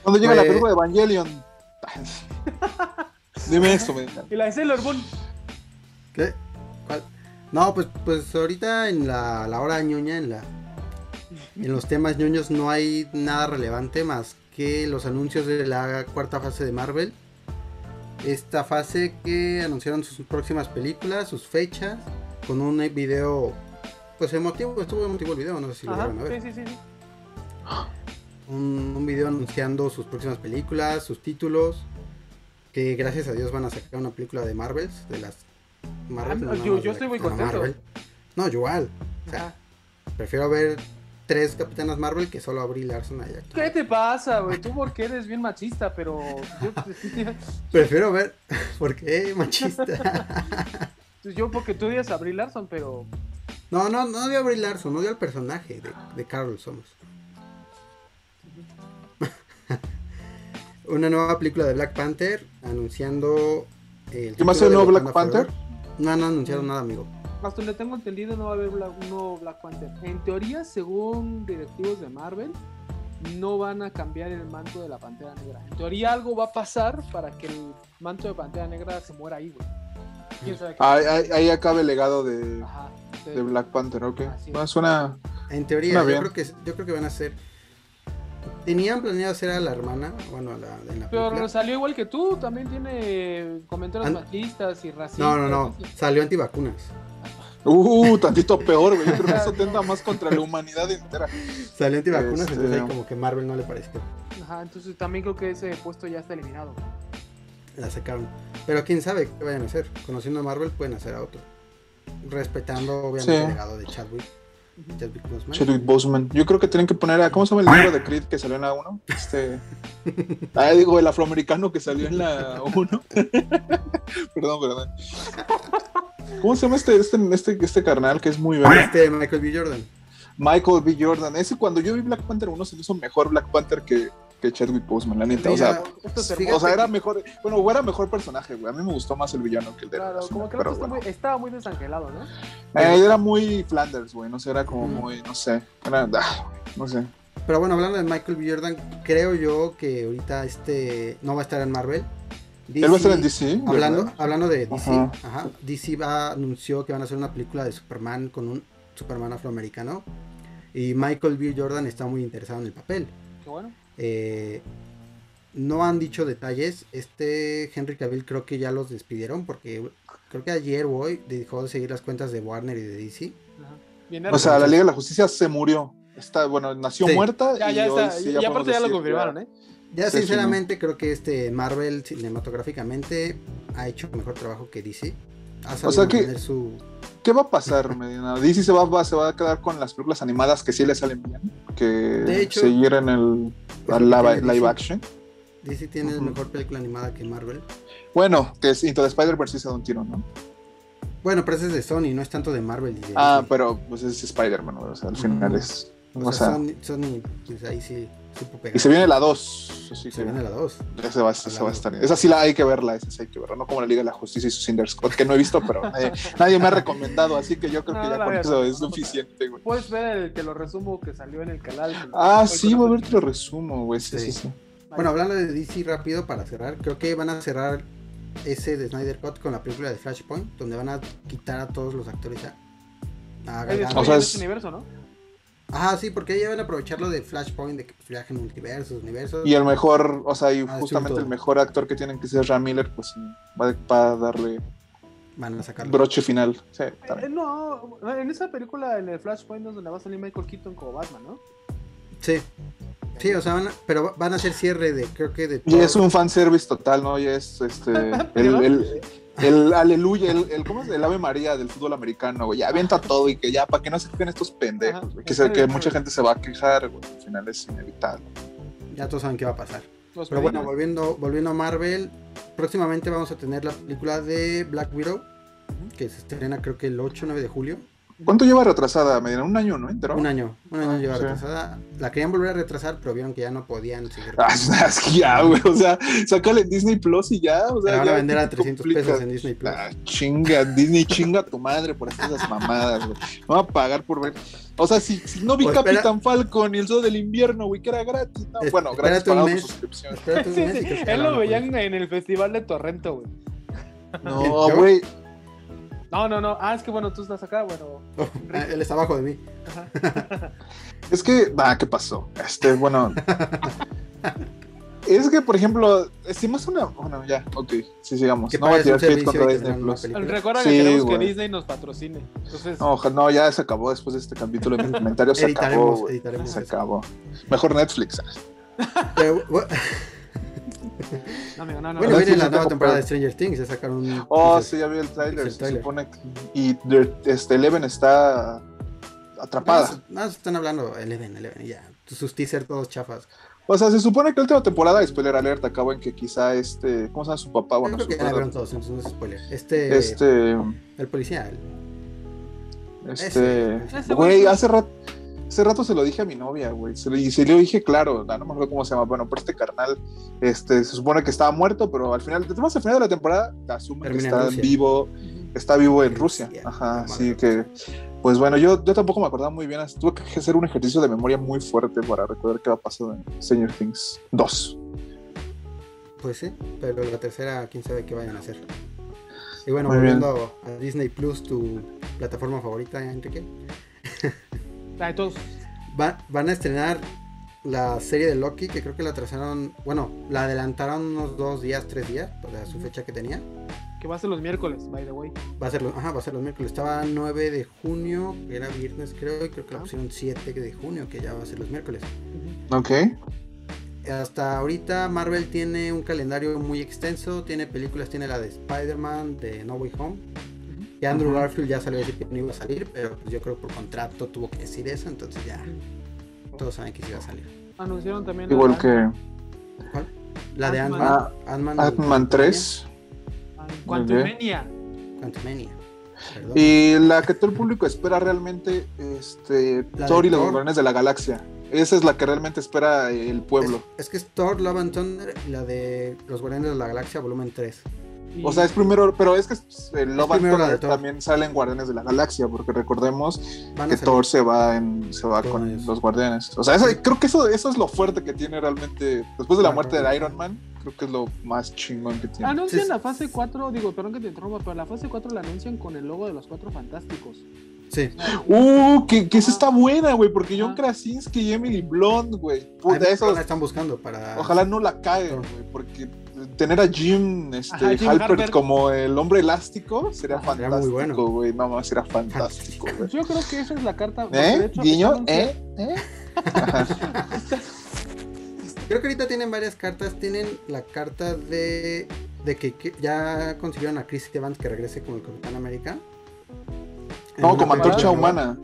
Cuando llega la Pues- película de Evangelion. (laughs) Dime esto, Medina. Y la de Sailor Moon. ¿Qué? ¿Cuál? No, pues, pues ahorita en la, la hora ñoña, en la en los temas ñoños no hay nada relevante más que los anuncios de la cuarta fase de Marvel. Esta fase que anunciaron sus próximas películas, sus fechas, con un video pues emotivo, estuvo emotivo el video, no sé si lo vieron a ver. sí, sí, sí, un, un video anunciando sus próximas películas, sus títulos. Que gracias a Dios van a sacar una película de Marvels, de las Marvel. Ah, no yo- estoy muy contento. No, igual. O sea, Ajá. prefiero ver tres Capitanas Marvel que solo a Brie Larson allá. ¿Qué te pasa, güey? Tú porque eres bien machista, pero (laughs) Prefiero ver. (laughs) ¿Por qué, machista? yo porque tú odias a Brie Larson, pero no, no, no odio a Brie Larson, odio al personaje de, de Carol Somos. (laughs) Una nueva película de Black Panther anunciando. El ¿Qué más el nuevo Black Panther? Forever. No, no anunciaron nada, amigo. Hasta donde tengo entendido no va a haber Black- un nuevo Black Panther. En teoría, según directivos de Marvel, no van a cambiar el manto de la Pantera Negra. En teoría algo va a pasar para que el manto de Pantera Negra se muera ahí, güey. ¿Quién sabe qué? Ahí, ahí- ahí acaba el legado de, Ajá. Sí. de Black Panther, ok. Bueno, suena. En teoría, Suena yo creo, que, yo creo que van a ser. Tenían planeado hacer a la hermana, bueno, a la, en la Pero película. salió igual que tú, también tiene comentarios An- machistas y racistas. No, no, no, salió antivacunas. Uh, tantito peor, güey. Yo creo que eso tenta más contra la humanidad entera. Salió antivacunas, Este- entonces ahí como que Marvel no le pareció. Ajá, entonces también creo que ese puesto ya está eliminado. La sacaron. Pero quién sabe qué vayan a hacer. Conociendo a Marvel, pueden hacer a otro. Respetando, obviamente, Sí. el legado de Chadwick. Chadwick Boseman. Chadwick Boseman. Yo creo que tienen que poner a. ¿Cómo se llama el libro de Creed que salió en la 1? Este. (laughs) Ah, digo, el afroamericano que salió en la 1. (laughs) perdón, perdón. ¿Cómo se llama este, este, este, este carnal que es muy verde? Este Michael B. Jordan. Michael B. Jordan. Ese cuando yo vi Black Panther 1 se me hizo mejor Black Panther que, que Chadwick Boseman, la neta. O sea, es o sea, era mejor. Bueno, era mejor personaje, güey. A mí me gustó más el villano que el de Claro, como que pero bueno. muy- estaba muy desangelado, ¿no? Eh, era muy Flanders, güey. No sé, era como muy. No sé. Era. ah, no sé. Pero bueno, hablando de Michael B. Jordan, creo yo que ahorita este no va a estar en Marvel. Él va a estar en DC. Hablando, ¿verdad? hablando de DC, Ajá. ajá, DC va, anunció que van a hacer una película de Superman con un Superman afroamericano. Y Michael B. Jordan está muy interesado en el papel. Qué bueno. Eh, no han dicho detalles. Este Henry Cavill creo que ya los despidieron porque creo que ayer o hoy dejó de seguir las cuentas de Warner y de DC. Bien O sea, la Liga de la Justicia se murió. Está, bueno, nació Sí. muerta. Ya, y ya hoy está. sí y aparte ya lo decir confirmaron, ¿eh? Ya Sí, sinceramente creo que este Marvel cinematográficamente ha hecho mejor trabajo que DC. Ha sabido sea que- su ¿Qué va a pasar, Medina? DC se va, va- se va a quedar con las películas animadas que sí le salen bien. Que De hecho, seguir en el la- live DC. action. DC tiene Ujú. mejor película animada que Marvel. Bueno, que es Into the Spider-Verse se da un tiro, ¿no? Bueno, pero ese es de Sony, no es tanto de Marvel. y de Ah, pero pues es Spider-Man, o sea, al final es. O O sea, sea, Sony, Sony, pues ahí sí supo pegar. y se viene la 2. Así Se viene la 2. esa va, esa va a estar. Esa sí la hay que verla, esa sí hay que verla. No como la Liga de la Justicia y su Cinder Scott, que no he visto, pero nadie, (laughs) nadie me ha recomendado, así que yo creo que ya con eso no, es suficiente, güey. Puedes ver el que lo resumo que salió en el canal. Ah, sí, voy a ver, te lo resumo, güey. Sí, sí, Sí. sí. Bueno, hablando de DC rápido para cerrar, creo que van a cerrar ese de Snyder Cut con la película de Flashpoint, donde van a quitar a todos los actores ya. A Gadot. O sea, es- este universo, ¿no? Ajá, sí, porque ya van a aprovechar lo de Flashpoint, de que pues, viajen multiversos, universos. Y el mejor, o sea, y Ah, justamente el mejor actor que tienen que ser Ram Miller, pues va, va a darle Van a sacarlo. broche final. Sí, Eh, no, en esa película, en el Flashpoint, es donde va a salir Michael Keaton como Batman, ¿no? Sí. Sí, o sea, van a, pero van a hacer cierre de, creo que de Y todo. es un fanservice total, ¿no? Y es este. (laughs) El, el, el aleluya, el, el, ¿cómo es? El Ave María del fútbol americano, güey. Ya avienta todo y que ya, para que no se quejen estos pendejos, Ajá. güey. Que, se- que mucha gente se va a quejar, güey. Al final es inevitable. Ya todos saben qué va a pasar. Los Pero bueno, volviendo, volviendo a Marvel, próximamente vamos a tener la película de Black Widow, que se estrena creo que el 8 o 9 de julio. ¿Cuánto lleva retrasada, Medina? ¿Un año, no? ¿Entero? Un año, un año Ah, lleva sí. retrasada. La querían volver a retrasar, pero vieron que ya no podían seguir. Ah, (laughs) es que ya, güey. O sea, sácale en Disney Plus y ya. O sea, La van a vender ¿qué a te 300 complica? pesos en Disney Plus. Ah, chinga, Disney chinga a tu madre por hacer esas mamadas, güey. Me va a pagar por ver. O sea, si, si no vi Pues espera. Capitán Falcon y el Zoo del Invierno, güey, que era gratis. No, Es- bueno, gratis pagado por suscripción. Sí, sí, Él lo van a veía poner. en, el festival de Torrento, güey. No, güey. No, no, no. Ah, es que bueno, tú estás acá, bueno. Oh, ah, él está abajo de mí. (laughs) Es que, ah, ¿qué pasó? Este, bueno. (laughs) es que, por ejemplo, estimamos una. Bueno, ya, ok, sí, sigamos. No voy a tirar hate contra Disney una Plus. Recuerda que queremos que Disney nos patrocine. Entonces, No, ya se acabó después de este capítulo de comentarios. Se acabó, Editaremos, güey. editaremos Se eso. acabó. Mejor Netflix. Pero, no, amigo, no, no. bueno, no, viene sí, la nueva te temporada de. Stranger Things. Ya sacaron un. Oh, sí, ya vi el tráiler. Se supone que. Y este, Eleven está atrapada. Más están hablando Eleven, Eleven, ya. Sus teasers todos chafas. O sea, se supone que la última temporada, spoiler alert, acaba en que quizá este. ¿Cómo se llama su papá? Bueno, creo su que ya la todos, entonces no es spoiler. Este, Este. el policía. el- Este. Güey- hace rato. Hace rato se lo dije a mi novia, güey. Y se lo dije claro, no, me acuerdo cómo se llama. Bueno, pero este carnal, este, se supone que estaba muerto, pero al final, además al final de la temporada, asume que en está vivo, está vivo en Rusia. Ajá, así que, pues bueno, yo, yo tampoco me acordaba muy bien. Tuve que hacer un ejercicio de memoria muy fuerte para recordar qué ha pasado en Stranger Things 2. Pues sí, pero la tercera, quién sabe qué vayan a hacer. Y bueno, Muy bien. volviendo a Disney Plus, tu plataforma favorita, Enrique. (laughs) Ay, todos. Va- van a estrenar la serie de Loki, que creo que la trazaron, bueno, la adelantaron unos dos días, tres días, para su fecha que tenía. Que va a ser los miércoles, by the way. Va a ser, los- ajá, va a ser los miércoles. Estaba 9 de junio, que era viernes creo, y creo que la Ah. pusieron 7 de junio, que ya va a ser los miércoles. Ok. Hasta ahorita Marvel tiene un calendario muy extenso, tiene películas, tiene la de Spider-Man, de No Way Home. Y Andrew. Garfield ya salió a decir que no iba a salir, pero pues yo creo que por contrato tuvo que decir eso, entonces ya todos saben que sí iba a salir. Anunciaron también. la Igual de que ¿Cuál? La de Ant-Man. Ah, Ant-Man 3. Ant- Quantumania. Quantumania. Perdón. Y la que todo el público espera realmente, este, La Thor y los. Guardianes de la Galaxia. Esa es la que realmente espera el pueblo. Es, es que es Thor, Love and Thunder y la de Los Guardianes de la Galaxia, volumen 3. Y- O sea, es primero, pero es que el Love también sale en Guardianes de la Galaxia, porque recordemos que. Thor se va en, se va Con con ellos. los Guardianes. O sea, eso- creo que eso, eso es lo fuerte que tiene realmente. Después de la muerte de Iron Man, creo que es lo más chingón que tiene. Anuncian Sí, la fase 4, digo, perdón que te interrumpa, pero la fase 4 la anuncian con el logo de los cuatro fantásticos. Sí. Uh, que, que esa está buena, güey, porque John Krasinski y Emily Blunt, güey. Puta, eso, la están buscando para. ojalá no la caguen, güey, porque tener a Jim, este, Ajá, Jim Halpert como el hombre elástico sería Sería muy fantástico, bueno. güey. No más, sería fantástico, güey. Yo creo que esa es la carta. de ¿Eh? hecho, Guiño, estaban- ¿eh? ¿Eh? Ajá. Creo que ahorita tienen varias cartas. Tienen la carta de, de que, que ya consiguieron a Chris Evans que regrese como el Capitán América. No, como antorcha humana.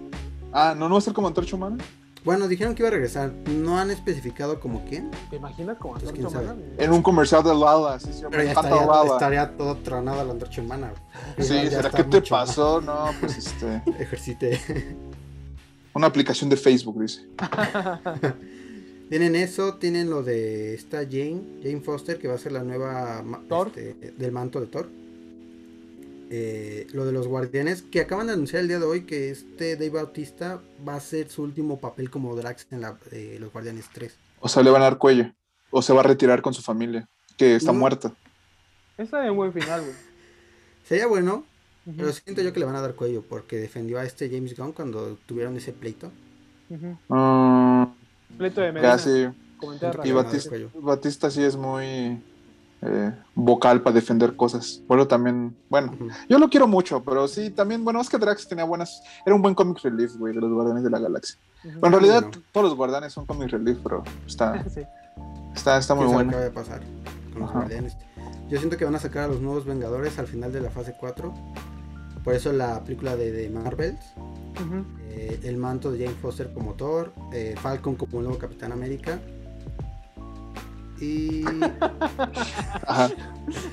Ah, ¿no, no va a ser como antorcha humana? Bueno, dijeron que iba a regresar. No han especificado como quién. ¿Te imaginas como Pues, quién sabe. En un comercial de Lala, sí, sí, Pero me ya encanta estaría, Lala. estaría todo tronado la antorcha humana. Sí, Ya ¿será que te pasó? No, pues este. (laughs) Ejercite. Una aplicación de Facebook, dice. (laughs) Tienen eso, tienen lo de esta Jane, Jane Foster, que va a ser la nueva Thor. este, del manto de Thor. Eh, lo de los guardianes, que acaban de anunciar el día de hoy que este Dave Bautista va a ser su último papel como Drax en la, eh, los Guardianes 3. O sea, le van a dar cuello. O se va a retirar con su familia, que está No. muerta. Esa es un buen final, güey. (laughs) Sería bueno, pero siento yo que le van a dar cuello porque defendió a este James Gunn cuando tuvieron ese pleito. Mm, Pleito de Medina. Y Batista. Batista sí es muy eh, vocal para defender cosas. Bueno, también, bueno, yo lo quiero mucho, pero sí, también, bueno, es que Drax tenía buenas, era un buen comic relief, güey, de los Guardianes de la Galaxia. En realidad bueno. todos los Guardianes son comic relief, pero está, (laughs) Sí. está, está muy ¿Quién sabe bueno. pasar con los guardianes? Yo siento que van a sacar a los nuevos Vengadores al final de la fase 4. Por eso la película de, de Marvels. Eh, el manto de Jane Foster como Thor. eh, Falcon como nuevo Capitán América. Y. (laughs) Ajá.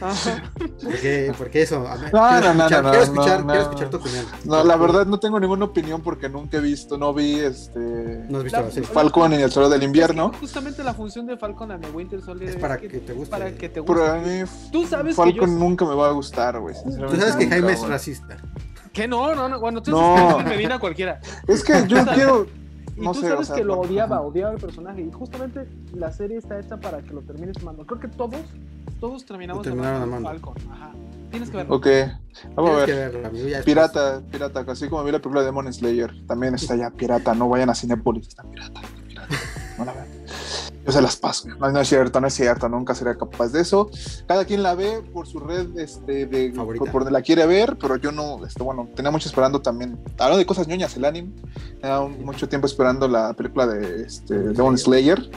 Ajá. Porque, porque eso. a No, quiero, no, escuchar, no, quiero, escuchar, no. quiero escuchar tu opinión. No, la verdad no tengo ninguna opinión porque nunca he visto, no vi este No has visto la serie. Falcon en el Sol del Invierno. Es que justamente la función de Falcon and the Winter Soldier Es para que te guste. Para que te guste. Pero a mí Tú sabes que Falcon yo- nunca me va a gustar, güey. Tú sabes que nunca, Jaime es racista. Que no, no, no. Bueno, tú No. sabes que Kevin Medina cualquiera. Es que yo (laughs) quiero Y no tú sé, o sabes sea, que lo por- odiaba, odiaba el personaje. Y justamente la serie está hecha para que lo termines amando. Creo que todos, todos terminamos amando. Falcon. Ajá. Tienes que verlo. Ok, vamos a Tienes que ver. verla. Pirata, pirata, así como vi la película de Demon Slayer, también está ya pirata, no vayan a Cinepolis, está pirata, Yo se las paso. No, no es cierto, no es cierto, nunca sería capaz de eso. Cada quien la ve por su red este, de Favorita. por donde la quiere ver, pero yo no, este, bueno, tenía mucho esperando también. Hablando de cosas ñoñas, el anime. Tenía mucho tiempo esperando la película de este, Demon Slayer.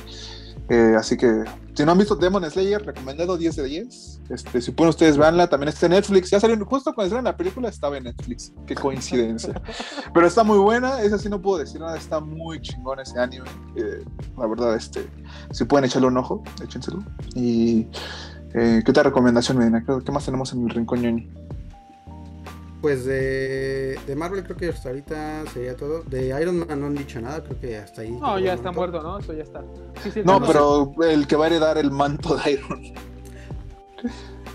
Eh, así que si no han visto Demon Slayer, recomendado 10 de 10. Este, si pueden ustedes verla, también está en Netflix. Ya salió justo cuando salió la película, estaba en Netflix. Qué coincidencia. (laughs) Pero está muy buena, esa sí no puedo decir nada, está muy chingón ese anime. Eh, la verdad, este, si pueden echarle un ojo, échenselo. Y eh, ¿qué otra recomendación, Medina? ¿Qué, qué más tenemos en el rincón ñoño? Pues de, de Marvel creo que hasta ahorita sería todo. De Iron Man no han dicho nada, creo que hasta ahí. No, ya está muerto, ¿no? Eso ya está. Sí, sí, No, no, pero el que va a heredar el manto de Iron.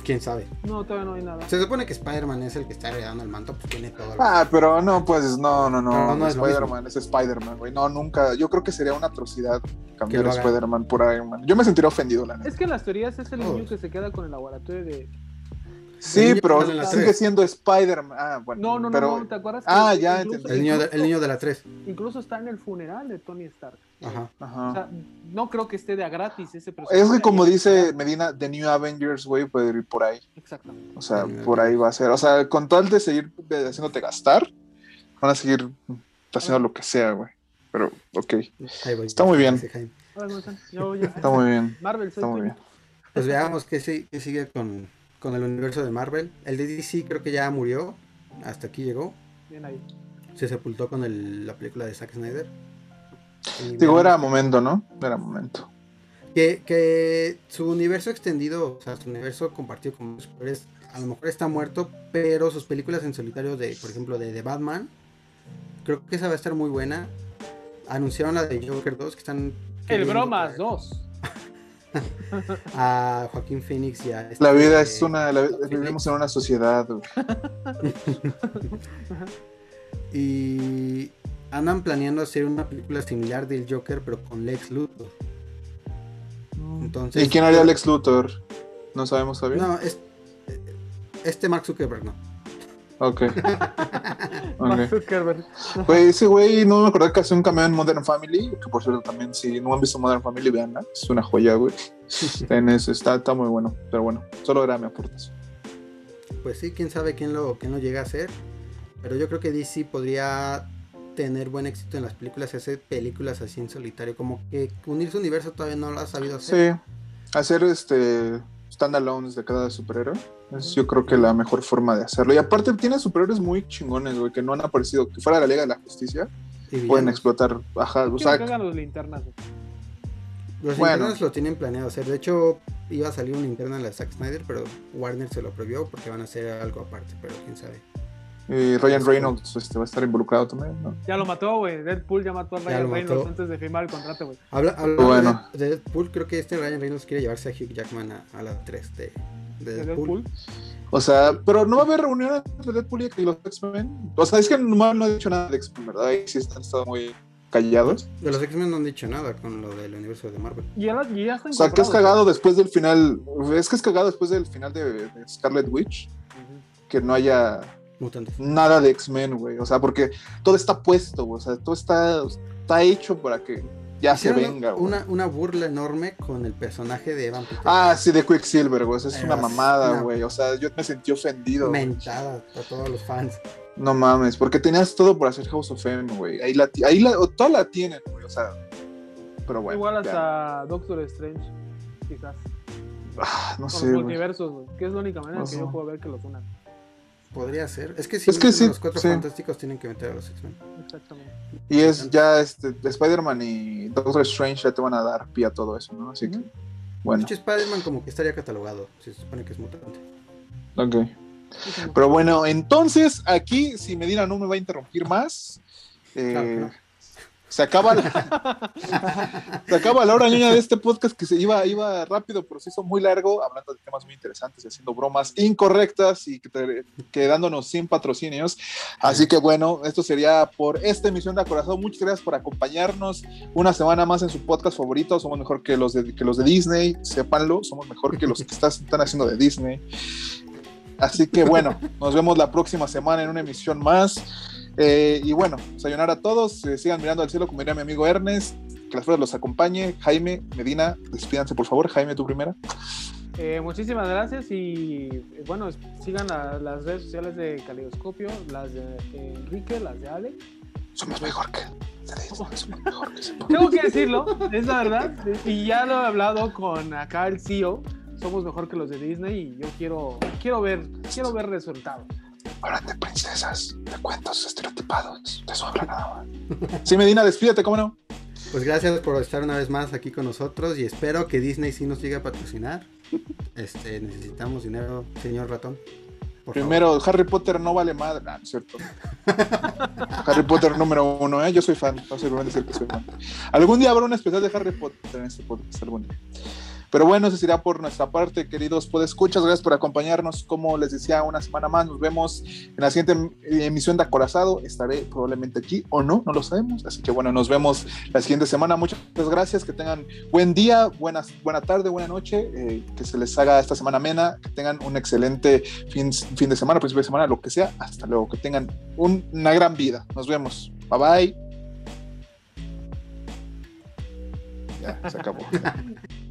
Quién sabe. No, todavía no hay nada. Se supone que Spider-Man es el que está heredando el manto, pues tiene todo. lo- Ah, pero no, pues no, no, no. No, Spider-Man es Spider-Man, güey. No, nunca. Yo creo que sería una atrocidad cambiar a. Spider-Man por Iron Man. Yo me sentiría ofendido, la neta. Es que en las teorías es el Oh. niño que se queda con el laboratorio de. Sí, pero sigue tres. siendo Spider-Man. Ah, bueno. No, no, pero... no, no, ¿te acuerdas? que Ah, ya incluso- entendí. el, niño de, el niño de la 3. Incluso está en el funeral de Tony Stark. Ajá. Ajá. O sea, no creo que esté de a gratis ese personaje. Es que como dice Medina, The New Avengers, güey, puede ir por ahí. Exacto. O sea, por ahí va a ser. O sea, con tal de seguir haciéndote gastar, van a seguir haciendo lo que sea, güey. Pero, ok. Ahí voy. Está muy bien. Está muy bien. Marvel, soy Está muy bien. Pues veamos qué sigue con, con el universo de Marvel. El de DC creo que ya murió. Hasta aquí llegó. Bien ahí. Se sepultó con el- la película de Zack Snyder. Y Digo, era momento, ¿no? Era momento. Que, que su universo extendido, o sea, su universo compartido con los superhéroes, a lo mejor está muerto, pero sus películas en solitario de, por ejemplo, de, de Batman, creo que esa va a estar muy buena. Anunciaron la de Joker 2, que están... El Bromas traer 2. (laughs) A Joaquín Phoenix y a... este, La vida es una. la- vivimos en una sociedad. (laughs) Y andan planeando hacer una película similar del Joker, pero con Lex Luthor. Entonces, ¿Y quién haría Lex Luthor? No sabemos todavía. No, es, este Mark Zuckerberg no. (laughs) Ok. Mark Ok. Zuckerberg. Güey, ese güey no me acordaba que hace un cameo en Modern Family, que por cierto también si no han visto Modern Family, veanla, es una joya, güey. (laughs) Está, está muy bueno, pero bueno, solo era mi aportación. Pues sí, quién sabe quién lo, quién lo llega a hacer. Pero yo creo que DC podría tener buen éxito en las películas y hacer películas así en solitario. Como que unir su universo todavía no lo ha sabido hacer. Sí, hacer este standalones de cada superhéroe es yo creo que la mejor forma de hacerlo. Y aparte tiene superhéroes muy chingones, güey, que no han aparecido, que fuera de la Liga de la Justicia, pueden explotar, ajá, o ¿Quién sea, cagan los linternas? güey? Los Bueno. internos lo tienen planeado hacer. De hecho, iba a salir una interna en la Zack Snyder, pero Warner se lo prohibió porque van a hacer algo aparte. Pero quién sabe. Eh, Ryan Reynolds este, va a estar involucrado también, ¿no? Ya lo mató, güey. Deadpool ya mató a Ya Ryan Reynolds mató. antes de firmar el contrato, güey. Habla, hablando Bueno. de, de Deadpool, creo que este Ryan Reynolds quiere llevarse a Hugh Jackman a, a la 3 de, de De Deadpool. Deadpool. O sea, pero no va a haber reunión entre Deadpool y los X-Men. O sea, es que no, no ha dicho nada de X-Men, ¿verdad? Ahí sí han estado muy callados. De los X-Men no han dicho nada con lo del universo de Marvel. Y ya, y ya O sea, que es cagado después del final. Es que es cagado después del final de, de Scarlet Witch. Que no haya Mutantes. nada de X-Men, güey. O sea, porque todo está puesto, güey. O sea, todo está, está hecho para que ya se venga, güey. una, una burla enorme con el personaje de Evan Peters. Ah, sí, de Quicksilver, güey. Eso es Eh, una es mamada, una- güey. O sea, yo me sentí ofendido. mentada a todos los fans. No mames, porque tenías todo por hacer House of M, güey. Ahí la, ahí la, o toda la tienen, güey. O sea, pero bueno. Igual ya. hasta Doctor Strange, quizás. Ah, no Con sé, los güey. multiversos, güey. Que es la única manera en que yo puedo ver que los unan. Podría ser. Es que si Es que meten sí, los cuatro sí. fantásticos tienen que meter a los X-Men. Exactamente. Y es ya este, Spider-Man y Doctor Strange ya te van a dar pie a todo eso, ¿no? Así que, De bueno, hecho, Spider-Man como que estaría catalogado. Si se supone que es mutante. ok. Pero bueno, entonces aquí, si Medina no me va a interrumpir más, eh, Claro. Se acaba la, (laughs) se acaba la hora ñoña de este podcast que se iba, iba rápido, pero se hizo muy largo, hablando de temas muy interesantes y haciendo bromas incorrectas y que quedándonos sin patrocinios. Así que bueno, esto sería por esta emisión de Acorazado. Muchas gracias por acompañarnos una semana más en su podcast favorito. Somos mejor que los de, que los de Disney, sépanlo, somos mejor que los que (laughs) estás- están haciendo de Disney. Así que bueno, nos vemos la próxima semana en una emisión más. Eh, y bueno, sayonara a todos. eh, sigan mirando al cielo, como diría mi amigo Ernest. Que las flores los acompañe. Jaime, Medina, despídanse por favor. Jaime, tu primera. Eh, muchísimas gracias y bueno, sigan la- las redes sociales de Caleidoscopio, las de Enrique, las de Ale. Somos mejor que. Somos mejor que Tengo que decirlo, es la verdad. Y ya lo he hablado con acá el CEO. Somos mejor que los de Disney y yo quiero, quiero ver, quiero ver resultados. Hablan de princesas, de cuentos estereotipados. De eso habla nada más. (laughs) Sí, Medina, despídete, ¿cómo no? Pues gracias por estar una vez más aquí con nosotros y espero que Disney sí nos llegue a patrocinar. (laughs) Este, necesitamos dinero, señor ratón. Por Primero, Harry Potter no vale madre. Ah, no es cierto. (laughs) Harry Potter número uno, ¿eh? Yo soy fan. No sé decir que soy fan. Algún día habrá un especial de Harry Potter en este podcast. Algún día. Pero bueno, eso será por nuestra parte, queridos podescuchas. Gracias por acompañarnos. Como les decía, una semana más. Nos vemos en la siguiente emisión de Acorazado. Estaré probablemente aquí o no, no lo sabemos. Así que bueno, nos vemos la siguiente semana. Muchas gracias. Que tengan buen día, buenas, buena tarde, buena noche. eh, que se les haga esta semana amena. Que tengan un excelente fin, fin de semana, principio de semana, lo que sea. Hasta luego. Que tengan un- una gran vida. Nos vemos. Bye bye. Ya, se acabó. (laughs)